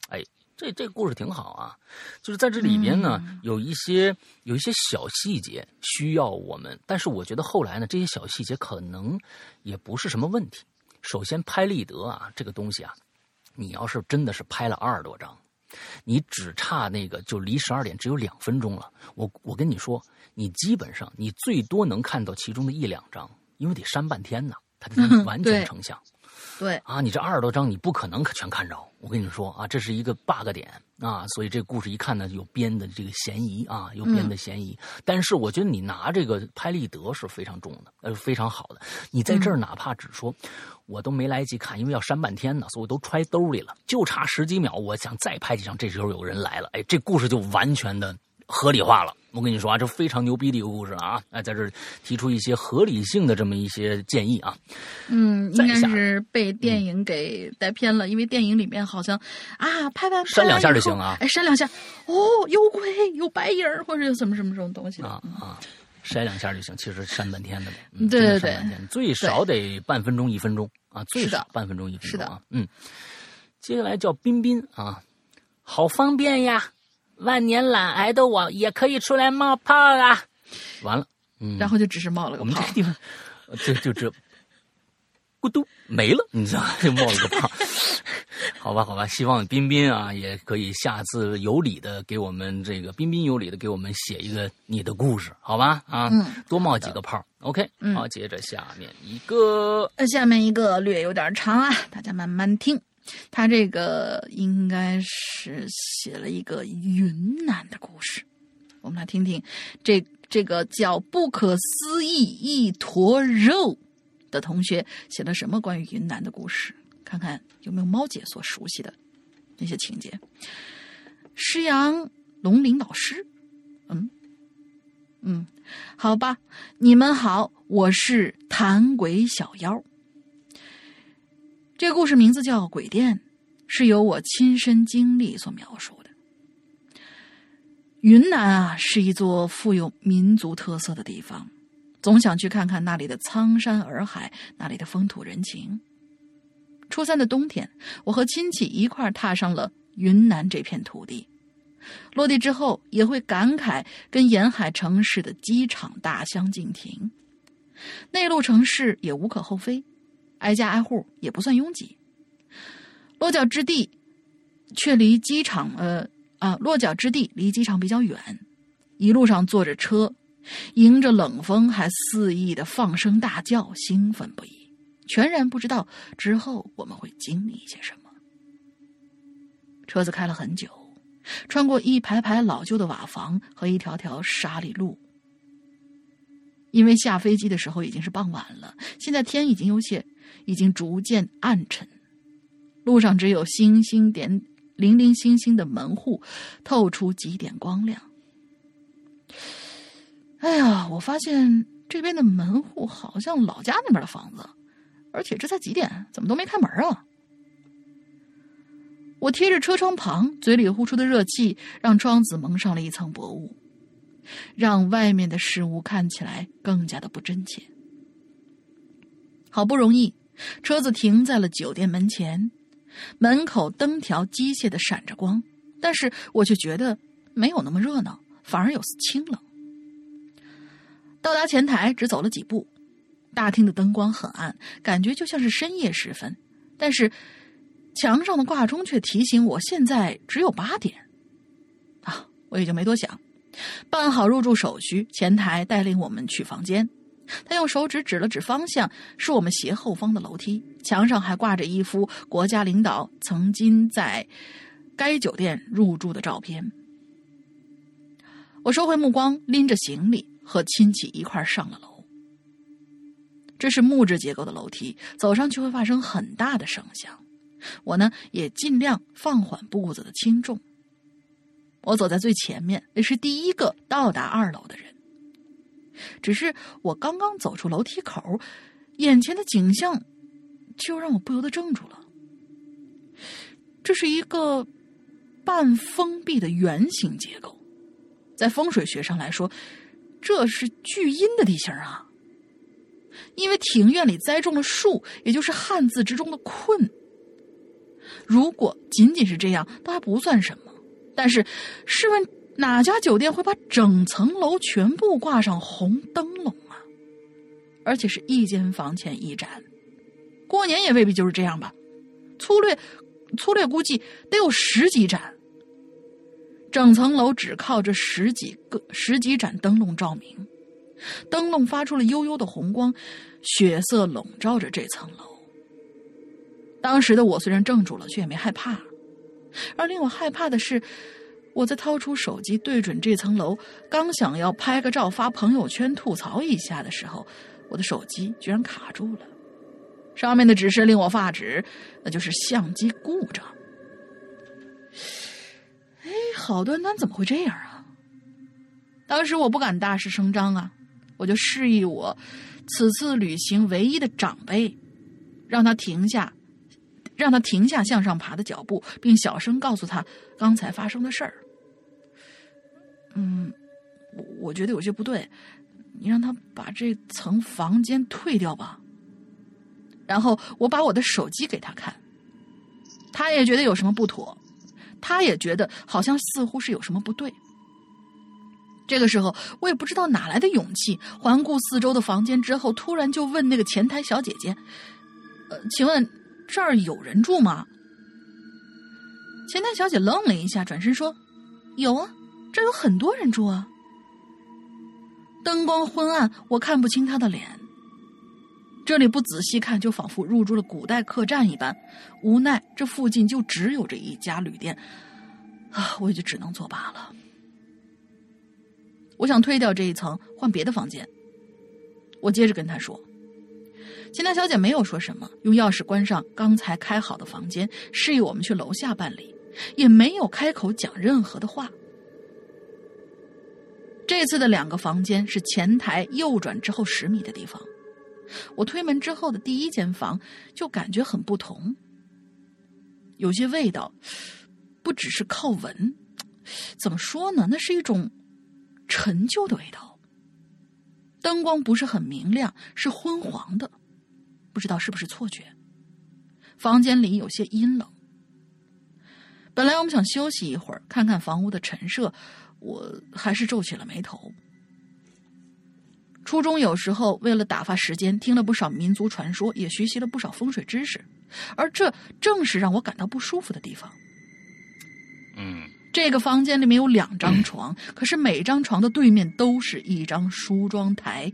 S1: 哎。这这故事挺好啊，就是在这里边呢，有一些有一些小细节需要我们，但是我觉得后来呢，这些小细节可能也不是什么问题。首先，拍立得啊，这个东西啊，你要是真的是拍了二十多张，你只差那个就离十二点只有两分钟了，我我跟你说，你基本上你最多能看到其中的一两张，因为得删半天呢，它才能完全成像。
S2: 对
S1: 啊，你这二十多张你不可能全看着。我跟你说啊，这是一个 bug 点啊，所以这故事一看呢有编的这个嫌疑啊，有编的嫌疑。但是我觉得你拿这个拍立得是非常重的，呃，非常好的。你在这儿哪怕只说，我都没来及看，因为要删半天呢，所以我都揣兜里了，就差十几秒，我想再拍几张。这时候有人来了，哎，这故事就完全的。合理化了，我跟你说啊，这非常牛逼的一个故事了啊！哎，在这提出一些合理性的这么一些建议啊。
S2: 嗯，应该是被电影给带偏了，因为电影里面好像啊，拍完
S1: 扇两下就行啊，
S2: 哎，扇两下，哦，有鬼，有白影或者有什么什么什么东西。
S1: 啊啊，扇两下就行，其实扇半天的，
S2: 对对对，
S1: 最少得半分钟一分钟啊，最少半分钟一分钟
S2: 啊，
S1: 嗯。接下来叫彬彬啊，好方便呀。万年懒癌的我也可以出来冒泡啊！完了，嗯，
S2: 然后就只是冒了个泡。
S1: 我们这个地方，就就这，咕嘟没了，你知道吗？就 冒了个泡。好吧，好吧，希望彬彬啊也可以下次有理的给我们这个彬彬有礼的给我们写一个你的故事，好吧？啊，多冒几个泡。OK，好，接着下面一个，
S2: 呃，下面一个略有点长啊，大家慢慢听。他这个应该是写了一个云南的故事，我们来听听这这个叫“不可思议一坨肉”的同学写了什么关于云南的故事，看看有没有猫姐所熟悉的那些情节。施阳龙鳞老师，嗯嗯，好吧，你们好，我是谭鬼小妖。这个故事名字叫《鬼店》，是由我亲身经历所描述的。云南啊，是一座富有民族特色的地方，总想去看看那里的苍山洱海，那里的风土人情。初三的冬天，我和亲戚一块踏上了云南这片土地。落地之后，也会感慨跟沿海城市的机场大相径庭。内陆城市也无可厚非。挨家挨户也不算拥挤，落脚之地却离机场呃啊落脚之地离机场比较远，一路上坐着车，迎着冷风还肆意的放声大叫，兴奋不已，全然不知道之后我们会经历一些什么。车子开了很久，穿过一排排老旧的瓦房和一条条沙砾路，因为下飞机的时候已经是傍晚了，现在天已经有些。已经逐渐暗沉，路上只有星星点零零星星的门户透出几点光亮。哎呀，我发现这边的门户好像老家那边的房子，而且这才几点，怎么都没开门啊？我贴着车窗旁，嘴里呼出的热气让窗子蒙上了一层薄雾，让外面的事物看起来更加的不真切。好不容易，车子停在了酒店门前，门口灯条机械的闪着光，但是我却觉得没有那么热闹，反而有丝清冷。到达前台，只走了几步，大厅的灯光很暗，感觉就像是深夜时分，但是。墙上的挂钟却提醒我，现在只有八点。啊，我也就没多想，办好入住手续，前台带领我们去房间。他用手指指了指方向，是我们斜后方的楼梯。墙上还挂着一幅国家领导曾经在该酒店入住的照片。我收回目光，拎着行李和亲戚一块上了楼。这是木质结构的楼梯，走上去会发生很大的声响。我呢也尽量放缓步子的轻重。我走在最前面，也是第一个到达二楼的人。只是我刚刚走出楼梯口，眼前的景象就让我不由得怔住了。这是一个半封闭的圆形结构，在风水学上来说，这是聚阴的地形啊。因为庭院里栽种了树，也就是汉字之中的“困”。如果仅仅是这样，倒还不算什么。但是，试问哪家酒店会把整层楼全部挂上红灯笼啊？而且是一间房前一盏，过年也未必就是这样吧？粗略粗略估计得有十几盏。整层楼只靠着十几个十几盏灯笼照明，灯笼发出了悠悠的红光，血色笼罩着这层楼。当时的我虽然怔住了，却也没害怕。而令我害怕的是，我在掏出手机对准这层楼，刚想要拍个照发朋友圈吐槽一下的时候，我的手机居然卡住了。上面的指示令我发指，那就是相机故障。哎，好端端怎么会这样啊？当时我不敢大声声张啊，我就示意我此次旅行唯一的长辈，让他停下。让他停下向上爬的脚步，并小声告诉他刚才发生的事儿。嗯，我我觉得有些不对，你让他把这层房间退掉吧。然后我把我的手机给他看，他也觉得有什么不妥，他也觉得好像似乎是有什么不对。这个时候，我也不知道哪来的勇气，环顾四周的房间之后，突然就问那个前台小姐姐：“呃，请问？”这儿有人住吗？前台小姐愣了一下，转身说：“有啊，这有很多人住啊。”灯光昏暗，我看不清他的脸。这里不仔细看，就仿佛入住了古代客栈一般。无奈这附近就只有这一家旅店，啊，我也就只能作罢了。我想退掉这一层，换别的房间。我接着跟他说。前台小姐没有说什么，用钥匙关上刚才开好的房间，示意我们去楼下办理，也没有开口讲任何的话。这次的两个房间是前台右转之后十米的地方，我推门之后的第一间房就感觉很不同，有些味道，不只是靠闻，怎么说呢？那是一种陈旧的味道。灯光不是很明亮，是昏黄的。不知道是不是错觉，房间里有些阴冷。本来我们想休息一会儿，看看房屋的陈设，我还是皱起了眉头。初中有时候为了打发时间，听了不少民族传说，也学习了不少风水知识，而这正是让我感到不舒服的地方。
S1: 嗯，
S2: 这个房间里面有两张床，可是每张床的对面都是一张梳妆台，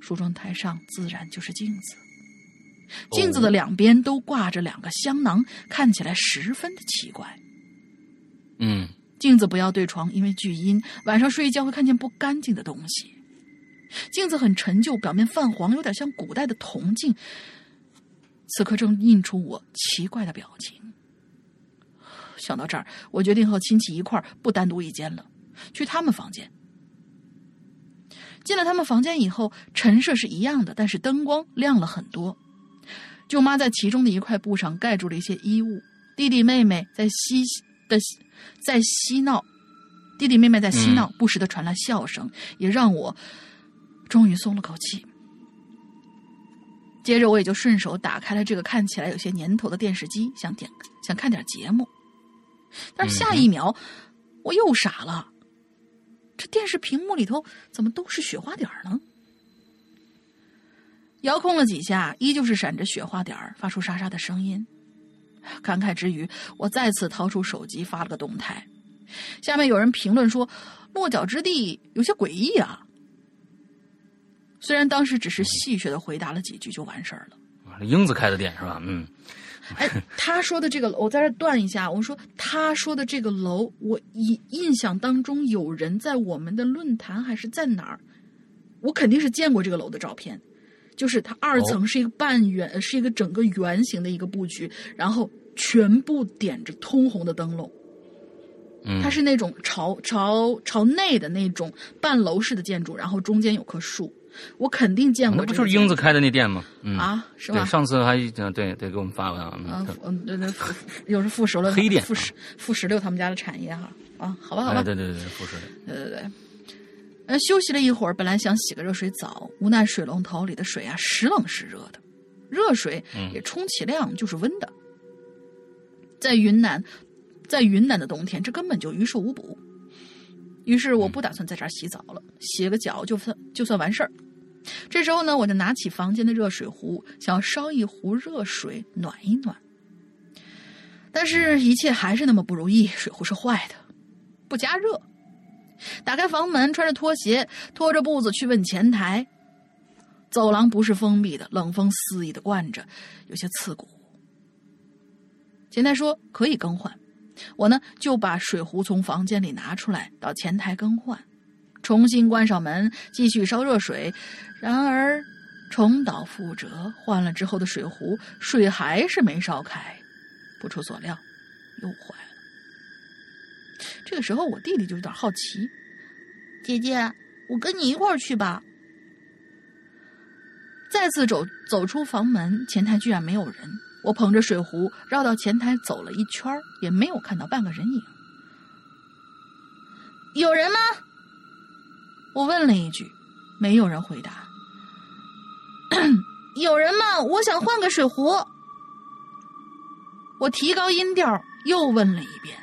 S2: 梳妆台上自然就是镜子。镜子的两边都挂着两个香囊，看起来十分的奇怪。
S1: 嗯，
S2: 镜子不要对床，因为聚阴，晚上睡觉会看见不干净的东西。镜子很陈旧，表面泛黄，有点像古代的铜镜。此刻正映出我奇怪的表情。想到这儿，我决定和亲戚一块儿不单独一间了，去他们房间。进了他们房间以后，陈设是一样的，但是灯光亮了很多。舅妈在其中的一块布上盖住了一些衣物，弟弟妹妹在嬉的在嬉闹，弟弟妹妹在嬉闹，不时的传来笑声，也让我终于松了口气。接着我也就顺手打开了这个看起来有些年头的电视机，想点想看点节目，但是下一秒、我又傻了，这电视屏幕里头怎么都是雪花点儿呢？遥控了几下，依旧是闪着雪花点儿，发出沙沙的声音。感慨之余，我再次掏出手机发了个动态。下面有人评论说：“落脚之地有些诡异啊。”虽然当时只是戏谑的回答了几句就完事儿了。
S1: 英子开的店是吧？嗯。
S2: 哎，他说的这个，我在这断一下。我说他说的这个楼，我印印象当中有人在我们的论坛还是在哪儿，我肯定是见过这个楼的照片。就是它二层是一个半圆，是一个整个圆形的一个布局，然后全部点着通红的灯笼。
S1: 嗯，
S2: 它是那种朝朝朝内的那种半楼式的建筑，然后中间有棵树。我肯定见过，
S1: 那不就是英子开的那店吗？嗯、
S2: 啊，是吧？
S1: 上次还对对给我们发了啊。
S2: 嗯嗯，对对，又是富十六
S1: 黑店，
S2: 富十富十六他们家的产业哈啊，好吧好吧，
S1: 对对对对，富十六，
S2: 对对对。呃，休息了一会儿，本来想洗个热水澡，无奈水龙头里的水啊，时冷时热的，热水也充其量就是温的。在云南，在云南的冬天，这根本就于事无补。于是我不打算在这儿洗澡了，洗个脚就算就算完事儿。这时候呢，我就拿起房间的热水壶，想要烧一壶热水暖一暖。但是，一切还是那么不如意，水壶是坏的，不加热。打开房门，穿着拖鞋，拖着步子去问前台。走廊不是封闭的，冷风肆意的灌着，有些刺骨。前台说可以更换，我呢就把水壶从房间里拿出来，到前台更换，重新关上门，继续烧热水。然而重蹈覆辙，换了之后的水壶水还是没烧开，不出所料，又坏了。这个时候，我弟弟就有点好奇：“姐姐，我跟你一块儿去吧。”再次走走出房门，前台居然没有人。我捧着水壶绕到前台走了一圈，也没有看到半个人影。有人吗？我问了一句，没有人回答。有人吗？我想换个水壶。我提高音调又问了一遍。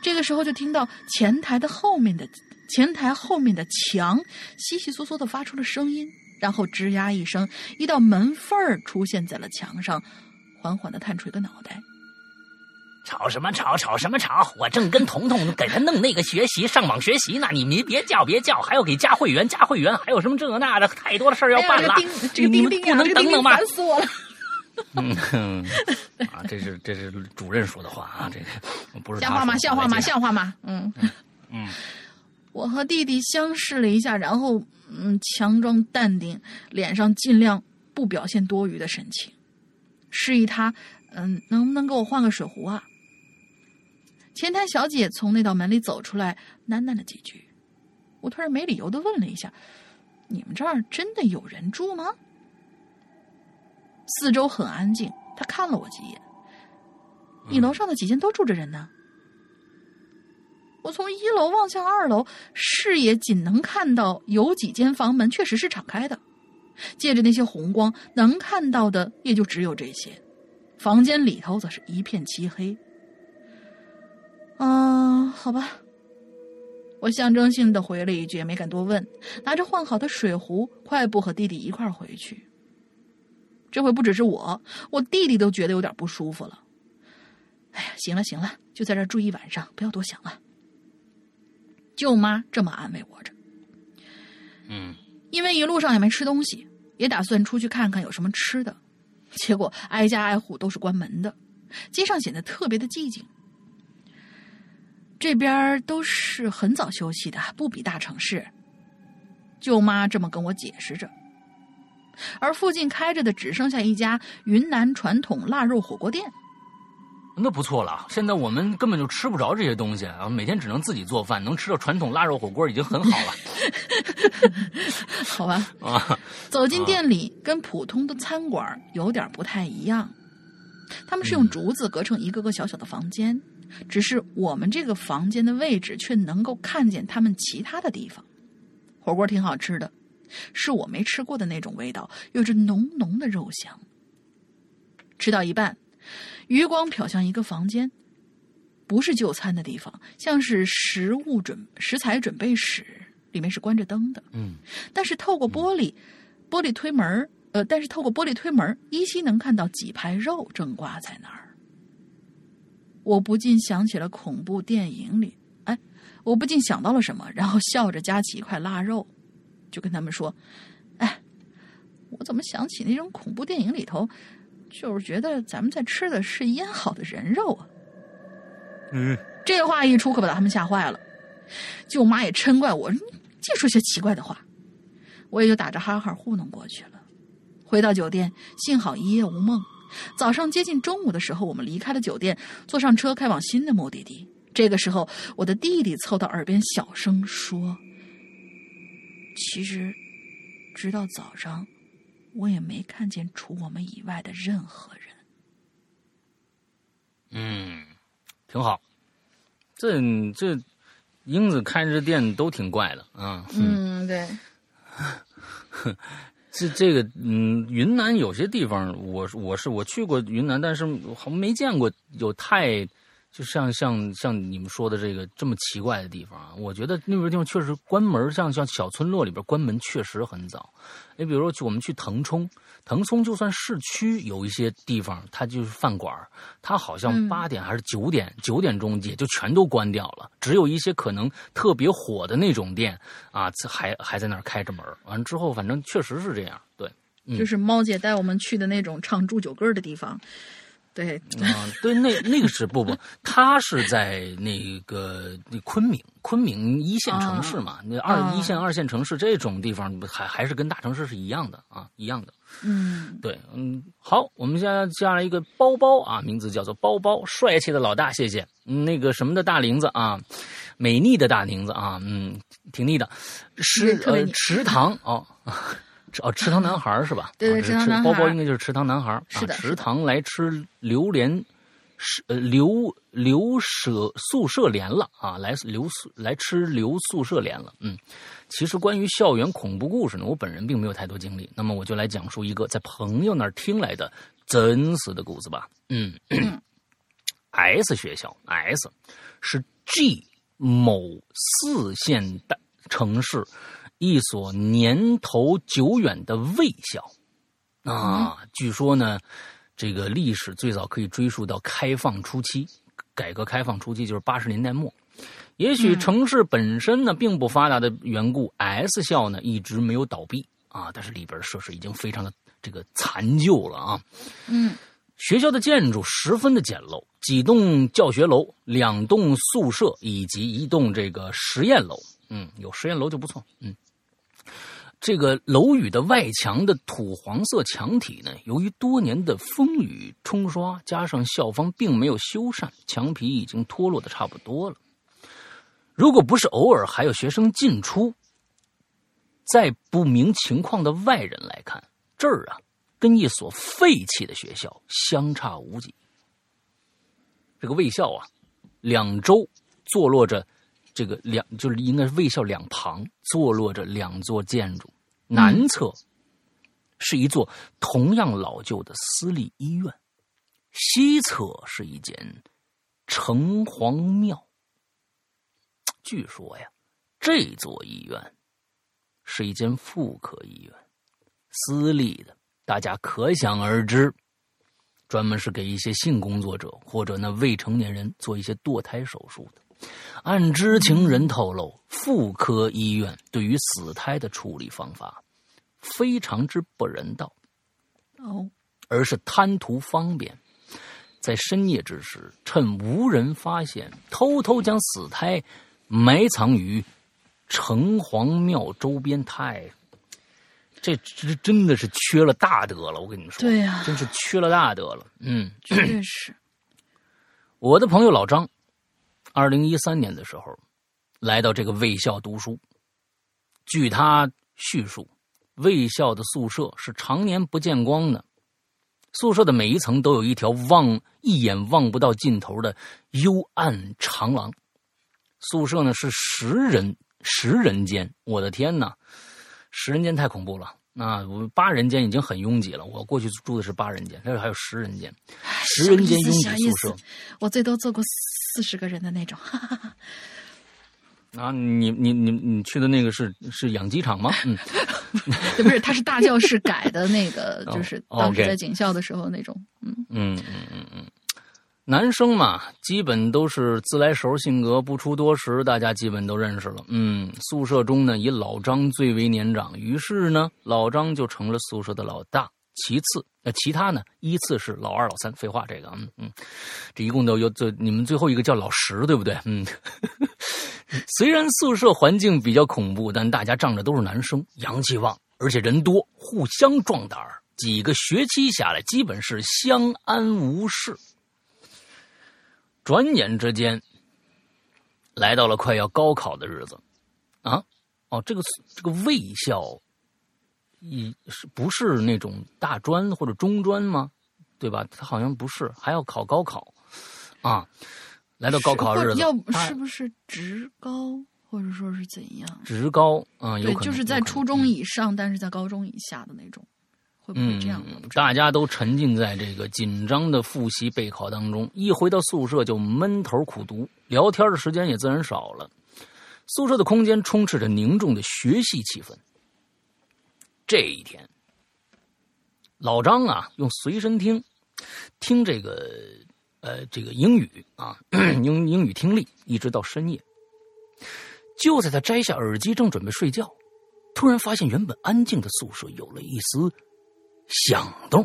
S2: 这个时候，就听到前台的后面的前台后面的墙悉悉嗦嗦的发出了声音，然后吱呀一声，一道门缝儿出现在了墙上，缓缓的探出一个脑袋。
S3: 吵什么吵？吵什么吵？我正跟彤彤给他弄那个学习，上网学习呢。你们别叫，别叫，还要给加会员，加会员，还有什么这那的，太多的事儿要办了。
S2: 这个钉钉
S3: 不能等等吗？
S2: 烦死我了。
S1: 嗯，啊，这是这是主任说的话啊，这个不是
S2: 像话吗？像话吗？像话吗？嗯
S1: 嗯，
S2: 我和弟弟相视了一下，然后嗯，强装淡定，脸上尽量不表现多余的神情，示意他嗯，能不能给我换个水壶啊？前台小姐从那道门里走出来，喃喃了几句。我突然没理由的问了一下：“你们这儿真的有人住吗？”四周很安静，他看了我几眼。你楼上的几间都住着人呢。我从一楼望向二楼，视野仅能看到有几间房门确实是敞开的，借着那些红光，能看到的也就只有这些。房间里头则是一片漆黑。啊，好吧。我象征性的回了一句，也没敢多问，拿着换好的水壶，快步和弟弟一块儿回去。这回不只是我，我弟弟都觉得有点不舒服了。哎呀，行了行了，就在这住一晚上，不要多想了。舅妈这么安慰我着。
S1: 嗯，
S2: 因为一路上也没吃东西，也打算出去看看有什么吃的，结果挨家挨户都是关门的，街上显得特别的寂静。这边都是很早休息的，不比大城市。舅妈这么跟我解释着。而附近开着的只剩下一家云南传统腊肉火锅店，
S1: 那不错了。现在我们根本就吃不着这些东西啊，每天只能自己做饭，能吃到传统腊肉火锅已经很好了。
S2: 好吧，
S1: 啊，
S2: 走进店里，跟普通的餐馆有点不太一样。他们是用竹子隔成一个个小小的房间，只是我们这个房间的位置却能够看见他们其他的地方。火锅挺好吃的，是我没吃过的那种味道，有着浓浓的肉香。吃到一半，余光瞟向一个房间，不是就餐的地方，像是食物准食材准备室，里面是关着灯的。
S1: 嗯
S2: 但是透过玻璃，玻璃推门儿呃，但是透过玻璃推门儿，依稀能看到几排肉正挂在那儿。我不禁想起了恐怖电影里，哎，我不禁想到了什么，然后笑着夹起一块腊肉，就跟他们说：“哎，我怎么想起那种恐怖电影里头，就是觉得咱们在吃的是腌好的人肉啊。”
S1: 嗯，
S2: 这话一出，可把他们吓坏了。舅妈也嗔怪我，你净说些奇怪的话。我也就打着哈哈糊弄过去了。回到酒店，幸好一夜无梦。早上接近中午的时候，我们离开了酒店，坐上车开往新的目的地。这个时候，我的弟弟凑到耳边小声说：“其实，直到早上，我也没看见除我们以外的任何人。
S1: 嗯，挺好。这这英子开这店都挺怪的啊。”
S2: 嗯，对，
S1: 这这个嗯，云南有些地方，我我是我去过云南，但是好像没见过有太就像像像你们说的这个这么奇怪的地方啊。我觉得那边地方确实关门，像像小村落里边关门确实很早。你比如说去我们去腾冲，腾冲就算市区有一些地方，它就是饭馆，它好像
S2: 嗯
S1: 八点还是九点九、点钟也就全都关掉了，只有一些可能特别火的那种店啊，还还在那儿开着门。完了之后，反正确实是这样，对。嗯
S2: 就是猫姐带我们去的那种唱祝酒歌的地方。对，
S1: 啊，对，那那个是不不，他是在那个那昆明，昆明一线城市嘛，那二
S2: 啊
S1: 一线、二线城市这种地方，还还是跟大城市是一样的啊，一样的。
S2: 嗯，
S1: 对，嗯，好，我们现在加了一个包包啊，名字叫做包包，帅气的老大，谢谢。嗯那个什么的大玲子啊，美丽的大玲子啊，嗯，挺腻的。食呃池塘哦。哦，池塘男孩是吧？
S2: 对对池塘男孩
S1: 包包应该就是池塘男孩。
S2: 是的
S1: 池塘来吃榴莲，是呃榴榴舍宿舍莲了啊，来留宿来吃留宿舍莲了。嗯，其实关于校园恐怖故事呢，我本人并没有太多经历，那么我就来讲述一个在朋友那儿听来的真实的故事吧。嗯，S 学校 S 是 G 某四线大城市一所年头久远的卫校啊，据说呢，这个历史最早可以追溯到开放初期，改革开放初期就是八十年代末。也许城市本身呢并不发达的缘故，S 校呢一直没有倒闭啊，但是里边设施已经非常的这个残旧了啊。
S2: 嗯
S1: 学校的建筑十分的简陋，几栋教学楼、两栋宿舍以及一栋这个实验楼。嗯，有实验楼就不错。嗯，这个楼宇的外墙的土黄色墙体呢，由于多年的风雨冲刷，加上校方并没有修缮，墙皮已经脱落的差不多了。如果不是偶尔还有学生进出，在不明情况的外人来看，这儿啊，跟一所废弃的学校相差无几。这个卫校啊，两周坐落着这个两，就是应该是卫校两旁坐落着两座建筑，南侧是一座同样老旧的私立医院，西侧是一间城隍庙。据说呀，这座医院是一间妇科医院，私立的，大家可想而知，专门是给一些性工作者或者那未成年人做一些堕胎手术的。按知情人透露，妇科医院对于死胎的处理方法非常之不人道，
S2: 哦，
S1: 而是贪图方便，在深夜之时，趁无人发现，偷偷将死胎埋藏于城隍庙周边。太，这这真的是缺了大德了，我跟你们说，
S2: 对呀
S1: 真是缺了大德了。嗯，
S2: 确实。
S1: 我的朋友老张，二零一三年的时候来到这个卫校读书。据他叙述，卫校的宿舍是常年不见光的，宿舍的每一层都有一条望一眼望不到尽头的幽暗长廊。宿舍呢是十人十人间，我的天呐，十人间太恐怖了。那我八人间已经很拥挤了，我过去住的是八人间，这还有十人间，十人间拥挤宿舍。
S2: 我最多坐过四十个人的那种。
S1: 啊，你你你你去的那个是是养鸡场吗？嗯，
S2: 不是，他是大教室改的那个，就是当时在警校的时候那种。嗯
S1: 嗯嗯嗯嗯，男生嘛，基本都是自来熟性格，不出多时，大家基本都认识了。嗯，宿舍中呢，以老张最为年长，于是呢，老张就成了宿舍的老大。其次，那其他呢？依次是老二、老三。废话，这个，嗯嗯，这一共都有，这你们最后一个叫老十，对不对？嗯。虽然宿舍环境比较恐怖，但大家仗着都是男生，阳气旺，而且人多，互相壮胆儿。几个学期下来，基本是相安无事。转眼之间，来到了快要高考的日子，啊，哦，这个这个卫校，一是不是那种大专或者中专吗？对吧？他好像不是，还要考高考，啊。来到高考日子，
S2: 要是不是职高，或者说是怎样？
S1: 职高啊，
S2: 对，就是在初中以上，但是在高中以下的那种，会不会这样？
S1: 大家都沉浸在这个紧张的复习备考当中，一回到宿舍就闷头苦读，聊天的时间也自然少了。宿舍的空间充斥着凝重的学习气氛。这一天，老张啊，用随身听听这个。呃，这个英语啊，英英语听力，一直到深夜。就在他摘下耳机，正准备睡觉，突然发现原本安静的宿舍有了一丝响动。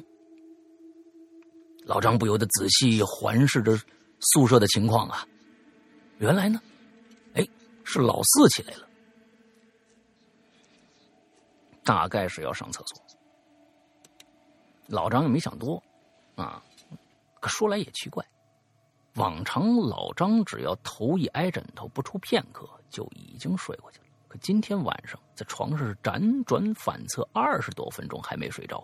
S1: 老张不由得仔细环视着宿舍的情况啊，原来呢，哎，是老四起来了，大概是要上厕所。老张也没想多，啊。可说来也奇怪，往常老张只要头一挨枕头，不出片刻就已经睡过去了。可今天晚上在床上辗转反侧二十多分钟还没睡着，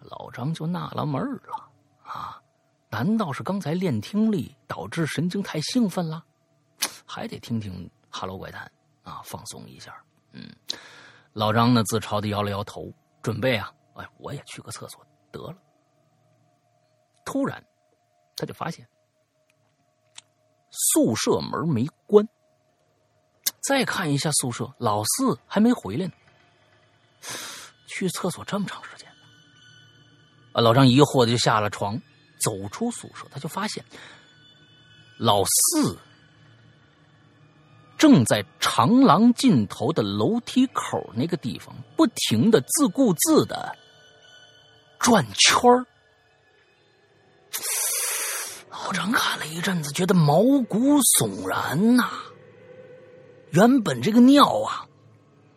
S1: 老张就纳了闷了啊！难道是刚才练听力导致神经太兴奋了？还得听听《哈喽怪谈》啊，放松一下。嗯，老张呢自嘲的摇了摇头，准备啊，哎，我也去个厕所得了。突然。他就发现宿舍门没关，再看一下宿舍，老四还没回来呢。去厕所这么长时间啊！老张疑惑的就下了床，走出宿舍，他就发现老四正在长廊尽头的楼梯口那个地方，不停的自顾自的转圈儿。老张看了一阵子，觉得毛骨悚然呐。原本这个尿啊，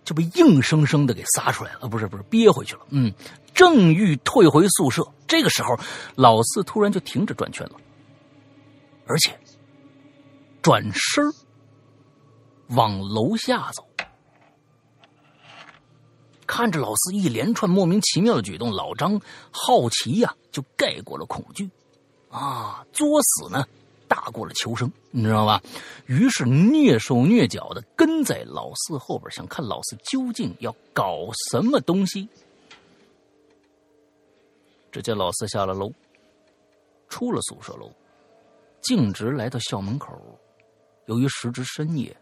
S1: 就被硬生生的给撒出来了，不是不是憋回去了。嗯，正欲退回宿舍，这个时候老四突然就停止转圈了，而且转身往楼下走。看着老四一连串莫名其妙的举动，老张好奇呀，就盖过了恐惧。啊，作死呢，大过了求生，你知道吧？于是蹑手蹑脚的跟在老四后边，想看老四究竟要搞什么东西。只见老四下了楼，出了宿舍楼，径直来到校门口。由于时值深夜，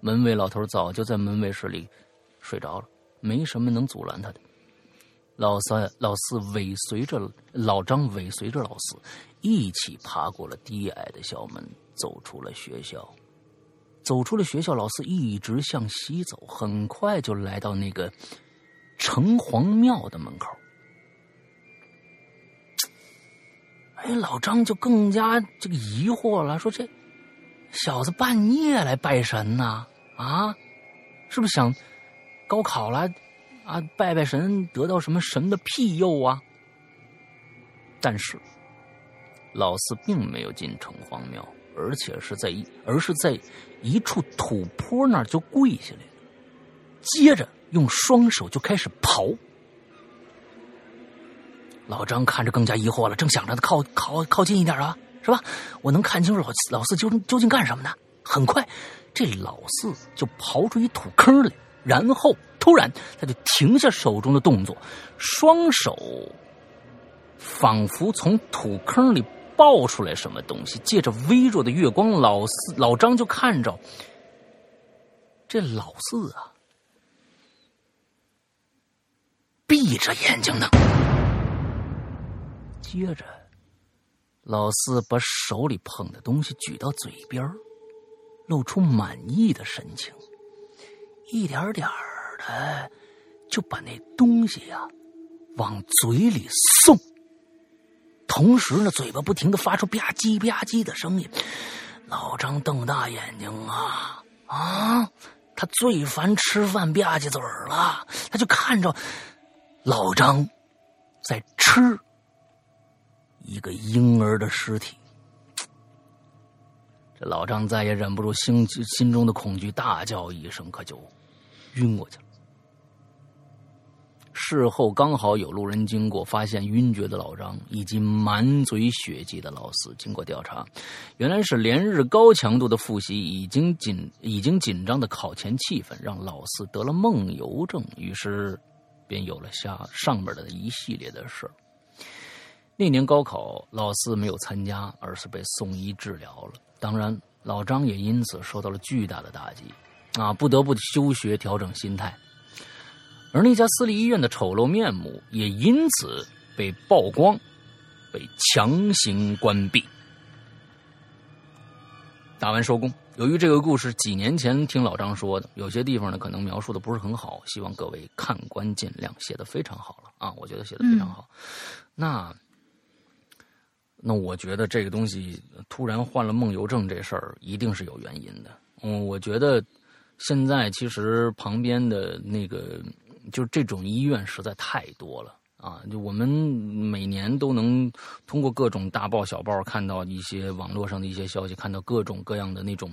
S1: 门卫老头早就在门卫室里睡着了，没什么能阻拦他的。老三、老四尾随着老张，尾随着老四。一起爬过了低矮的校门，走出了学校。走出了学校，老四一直向西走，很快就来到那个城隍庙的门口。哎，老张就更加这个疑惑了，说：“这小子半夜来拜神呐？啊是不是想高考了啊？拜拜神，得到什么神的庇佑啊？”但是。老四并没有进城隍庙，而且是在一，而是在一处土坡那儿就跪下来，接着用双手就开始刨。老张看着更加疑惑了，正想着靠靠靠近一点啊，是吧？我能看清楚老老四究究竟干什么呢？很快，这老四就刨出一土坑来，然后突然他就停下手中的动作，双手仿佛从土坑里抱出来什么东西，借着微弱的月光，老四老张就看着这老四啊，闭着眼睛呢。接着，老四把手里捧的东西举到嘴边露出满意的神情，一点点的就把那东西呀往嘴里送，同时呢，嘴巴不停的发出吧唧吧唧的声音。老张瞪大眼睛啊啊！他最烦吃饭吧唧嘴了，他就看着老张在吃一个婴儿的尸体。老张再也忍不住心心中的恐惧，大叫一声，可就晕过去了。事后刚好有路人经过，发现晕厥的老张以及满嘴血迹的老四。经过调查，原来是连日高强度的复习，已经紧已经紧张的考前气氛，让老四得了梦游症，于是便有了下上面的一系列的事那年高考，老四没有参加，而是被送医治疗了。当然，老张也因此受到了巨大的打击，啊，不得不休学调整心态。而那家私立医院的丑陋面目也因此被曝光，被强行关闭。打完收工。由于这个故事几年前听老张说的，有些地方呢可能描述的不是很好，希望各位看官见谅。写的非常好了啊，我觉得写的非常好。那那我觉得这个东西突然患了梦游症这事儿一定是有原因的。嗯，我觉得现在其实旁边的那个。就这种医院实在太多了啊！就我们每年都能通过各种大报小报看到一些网络上的一些消息，看到各种各样的那种，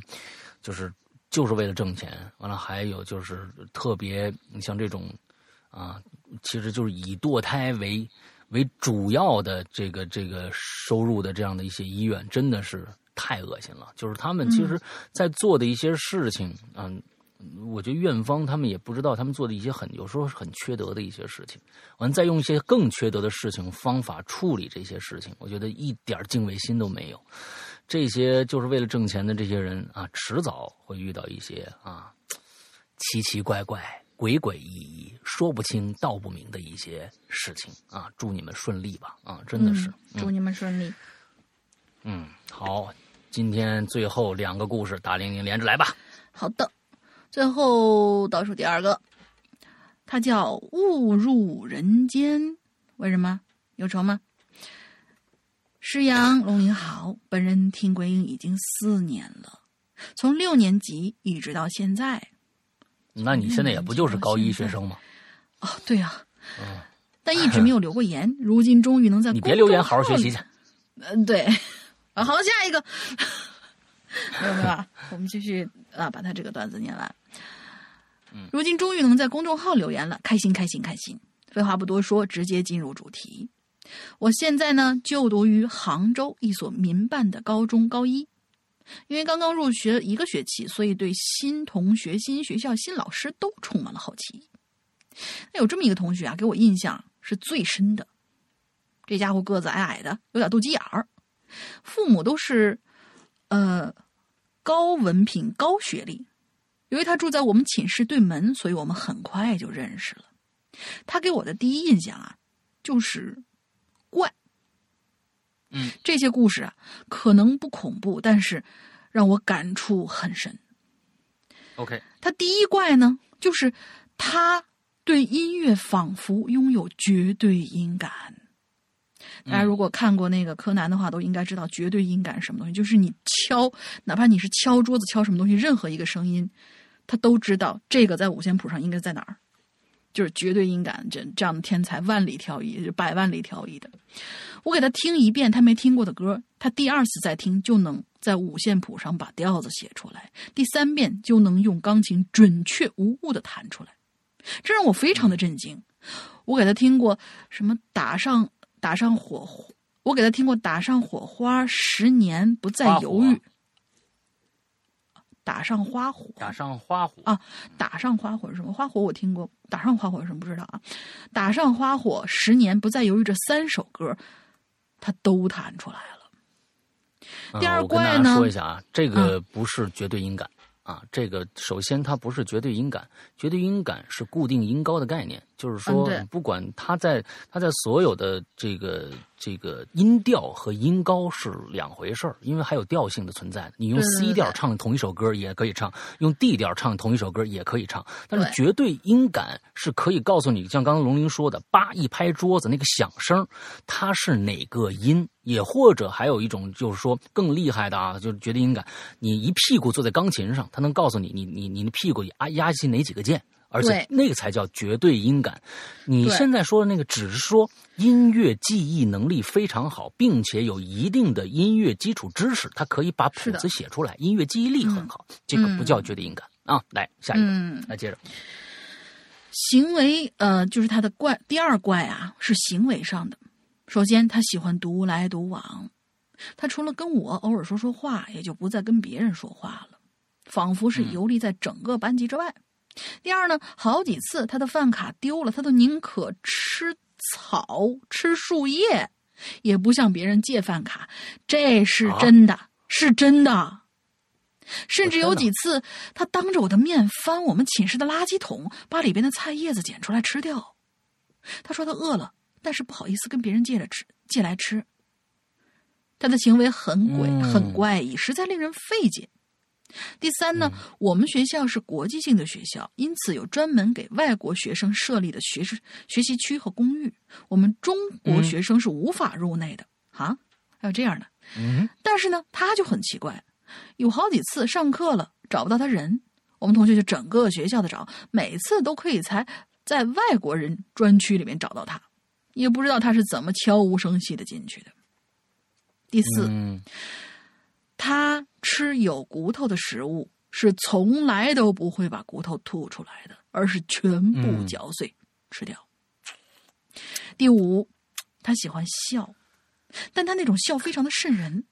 S1: 就是就是为了挣钱。完了，还有就是特别像这种啊，其实就是以堕胎为为主要的这个这个收入的这样的一些医院，真的是太恶心了。就是他们其实在做的一些事情，嗯。我觉得院方他们也不知道，他们做的一些很有时候很缺德的一些事情，完再用一些更缺德的事情方法处理这些事情，我觉得一点敬畏心都没有。这些就是为了挣钱的这些人啊，迟早会遇到一些啊奇奇怪怪、鬼鬼异异、说不清道不明的一些事情啊。祝你们顺利吧！啊，真的是
S2: 祝你们顺利。
S1: 嗯，好，今天最后两个故事，大玲玲连着来吧。
S2: 好的。最后倒数第二个，它叫《误入人间》，为什么？有仇吗？师阳龙吟好，本人听鬼影已经四年了，从六年级一直到现在。
S1: 那你现在也不就是高一学生吗？
S2: 哦，对呀。嗯。但一直没有留过言，如今终于能在
S1: 你别留言，好好学习去。
S2: 嗯，对。啊，好，下一个。没有没有，我们继续啊，把他这个段子念完。如今终于能在公众号留言了，开心开心开心！废话不多说，直接进入主题。我现在呢就读于杭州一所民办的高中高一，因为刚刚入学一个学期，所以对新同学、新学校、新老师都充满了好奇。那有这么一个同学啊，给我印象是最深的。这家伙个子矮矮的，有点斗鸡眼儿，父母都是呃高文凭、高学历。由于他住在我们寝室对门，所以我们很快就认识了。他给我的第一印象啊，就是怪。
S1: 嗯，
S2: 这些故事啊，可能不恐怖，但是让我感触很深。
S1: OK，
S2: 他第一怪呢，就是他对音乐仿佛拥有绝对音感。大家如果看过那个柯南的话，都应该知道绝对音感是什么东西，就是你敲，哪怕你是敲桌子、敲什么东西，任何一个声音。他都知道这个在五线谱上应该在哪儿，就是绝对音感，这这样的天才万里挑一，就百万里挑一的。我给他听一遍他没听过的歌，他第二次再听就能在五线谱上把调子写出来，第三遍就能用钢琴准确无误的弹出来，这让我非常的震惊。我给他听过什么打上打上火，我给他听过打上火花，十年不再犹豫。打上花火，
S1: 打上花火
S2: 啊！打上花火是什么？花火我听过，打上花火是什么？不知道啊！打上花火，十年不再犹豫，这三首歌，他都弹出来了。第二怪
S1: 呢？说一下啊，这个不是绝对音感。啊，这个首先它不是绝对音感，绝对音感是固定音高的概念，就是说，不管它在它在所有的这个这个音调和音高是两回事儿，因为还有调性的存在。你用 C 调唱同一首歌也可以唱，用 D 调唱同一首歌也可以唱，但是绝对音感是可以告诉你，像刚刚龙鳞说的，叭一拍桌子那个响声，它是哪个音。也或者还有一种，就是说更厉害的啊，就是绝对音感。你一屁股坐在钢琴上，它能告诉你，你你你的屁股压压进哪几个键，而且那个才叫绝对音感。你现在说的那个，只是说音乐记忆能力非常好，并且有一定的音乐基础知识，它可以把谱子写出来，音乐记忆力很好。这个不叫绝对音感啊。来下一个，来接着。
S2: 行为呃，就是他的怪，第二怪啊，是行为上的。首先，他喜欢独来独往，他除了跟我偶尔说说话，也就不再跟别人说话了，仿佛是游离在整个班级之外。第二呢，好几次他的饭卡丢了，他都宁可吃草、吃树叶，也不向别人借饭卡。这是真的，是真的。甚至有几次，他当着我的面翻我们寝室的垃圾桶，把里边的菜叶子捡出来吃掉。他说他饿了。但是不好意思跟别人借着吃，借来吃。他的行为很诡，很怪异，实在令人费解。第三呢，我们学校是国际性的学校，因此有专门给外国学生设立的学生学习区和公寓，我们中国学生是无法入内的啊。还有这样的，
S1: 嗯。
S2: 但是呢，他就很奇怪，有好几次上课了找不到他人，我们同学就整个学校的找，每次都可以才在外国人专区里面找到他。也不知道他是怎么悄无声息的进去的。第四，他吃有骨头的食物是从来都不会把骨头吐出来的，而是全部嚼碎吃掉。第五，他喜欢笑，但他那种笑非常的瘆人，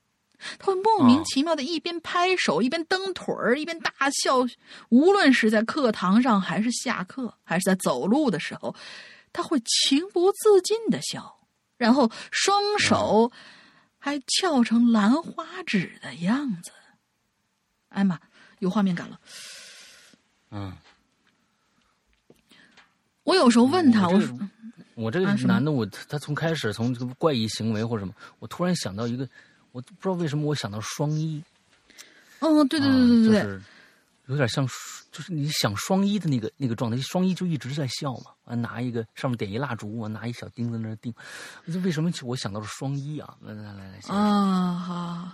S2: 他会莫名其妙的一边拍手一边蹬腿儿一边大笑，无论是在课堂上还是下课还是在走路的时候。他会情不自禁的笑，然后双手还翘成兰花指的样子。哎妈，有画面感了。
S1: 嗯，
S2: 我有时候问他，我
S1: 说我这个男的，我他从开始从这个怪异行为或者什么，我突然想到一个，我不知道为什么我想到双一。
S2: 哦，对对对对对
S1: 对。有点像，就是你想双一的那个那个状态，双一就一直在笑嘛，完拿一个上面点一蜡烛，我拿一小钉子那钉，这为什么我想到了双一啊？来来来来，
S2: 啊好，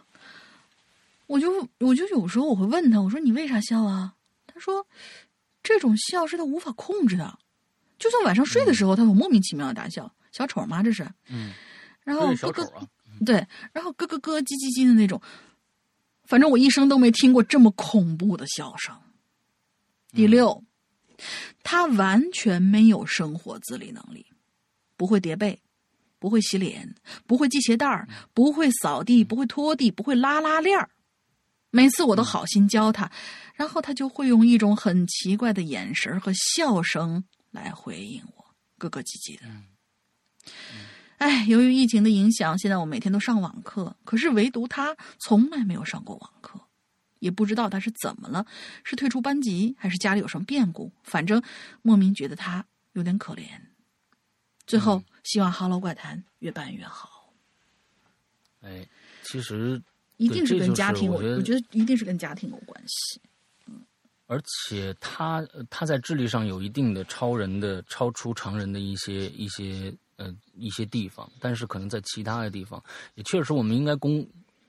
S2: 我就我就有时候我会问他，我说你为啥笑啊？他说这种笑是他无法控制的，就算晚上睡的时候，他会莫名其妙的大笑，小丑吗？这是，
S1: 嗯，
S2: 然后咯咯，对，然后咯咯咯叽叽叽的那种。反正我一生都没听过这么恐怖的笑声。第六，他完全没有生活自理能力，不会叠被，不会洗脸，不会系鞋带儿，不会扫地，不会拖地，不会拉拉链儿。每次我都好心教他，然后他就会用一种很奇怪的眼神和笑声来回应我，咯咯唧唧的。哎，由于疫情的影响，现在我每天都上网课，可是唯独他从来没有上过网课，也不知道他是怎么了，是退出班级还是家里有什么变故，反正莫名觉得他有点可怜。最后，希望《哈喽怪谈》越办越好。
S1: 哎，其实
S2: 一定是跟家庭，
S1: 我
S2: 我觉得一定是跟家庭有关系。
S1: 嗯，而且他他在智力上有一定的超人的、超出常人的一些一些。呃，一些地方，但是可能在其他的地方，也确实，我们应该公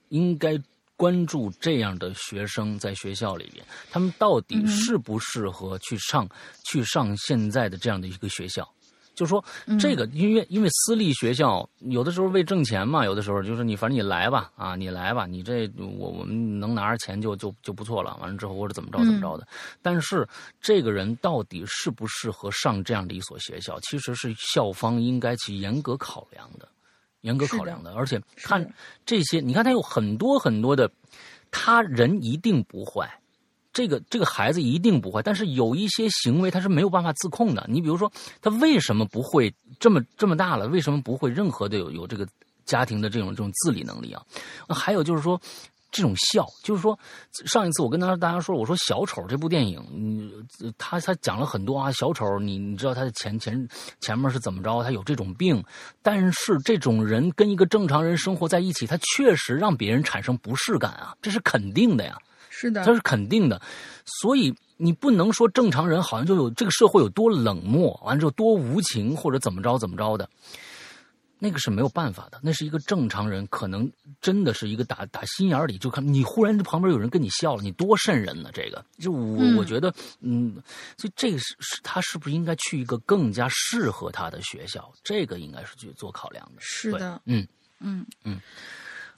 S1: 应该关注这样的学生在学校里边，他们到底适不适合去上去上现在的这样的一个学校。就说这个，因为因为私立学校有的时候为挣钱嘛，有的时候就是你反正你来吧，啊，你来吧，你这我我们能拿着钱就就就不错了。完了之后或者怎么着怎么着的，但是这个人到底适不适合上这样的一所学校，其实是校方应该去严格考量的。严格考量的。而且看这些，你看他有很多很多的，他人一定不坏。这个这个孩子一定不会，但是有一些行为他是没有办法自控的。你比如说，他为什么不会这么这么大了？为什么不会任何的有有这个家庭的这种这种自理能力啊？还有就是说，这种笑，就是说，上一次我跟大家说，我说小丑这部电影，嗯，他他讲了很多啊，小丑，你你知道他的前前前面是怎么着？他有这种病，但是这种人跟一个正常人生活在一起，他确实让别人产生不适感啊，这是肯定的呀。
S2: 是的，
S1: 他是肯定的，所以你不能说正常人好像就有这个社会有多冷漠，完了之后多无情或者怎么着怎么着的，那个是没有办法的。那是一个正常人，可能真的是一个打打心眼里就看你忽然这旁边有人跟你笑了，你多瘆人呢！这个就我我觉得，嗯，所以这个是是他是不是应该去一个更加适合他的学校？这个应该是去做考量的。
S2: 是的，
S1: 嗯
S2: 嗯
S1: 嗯。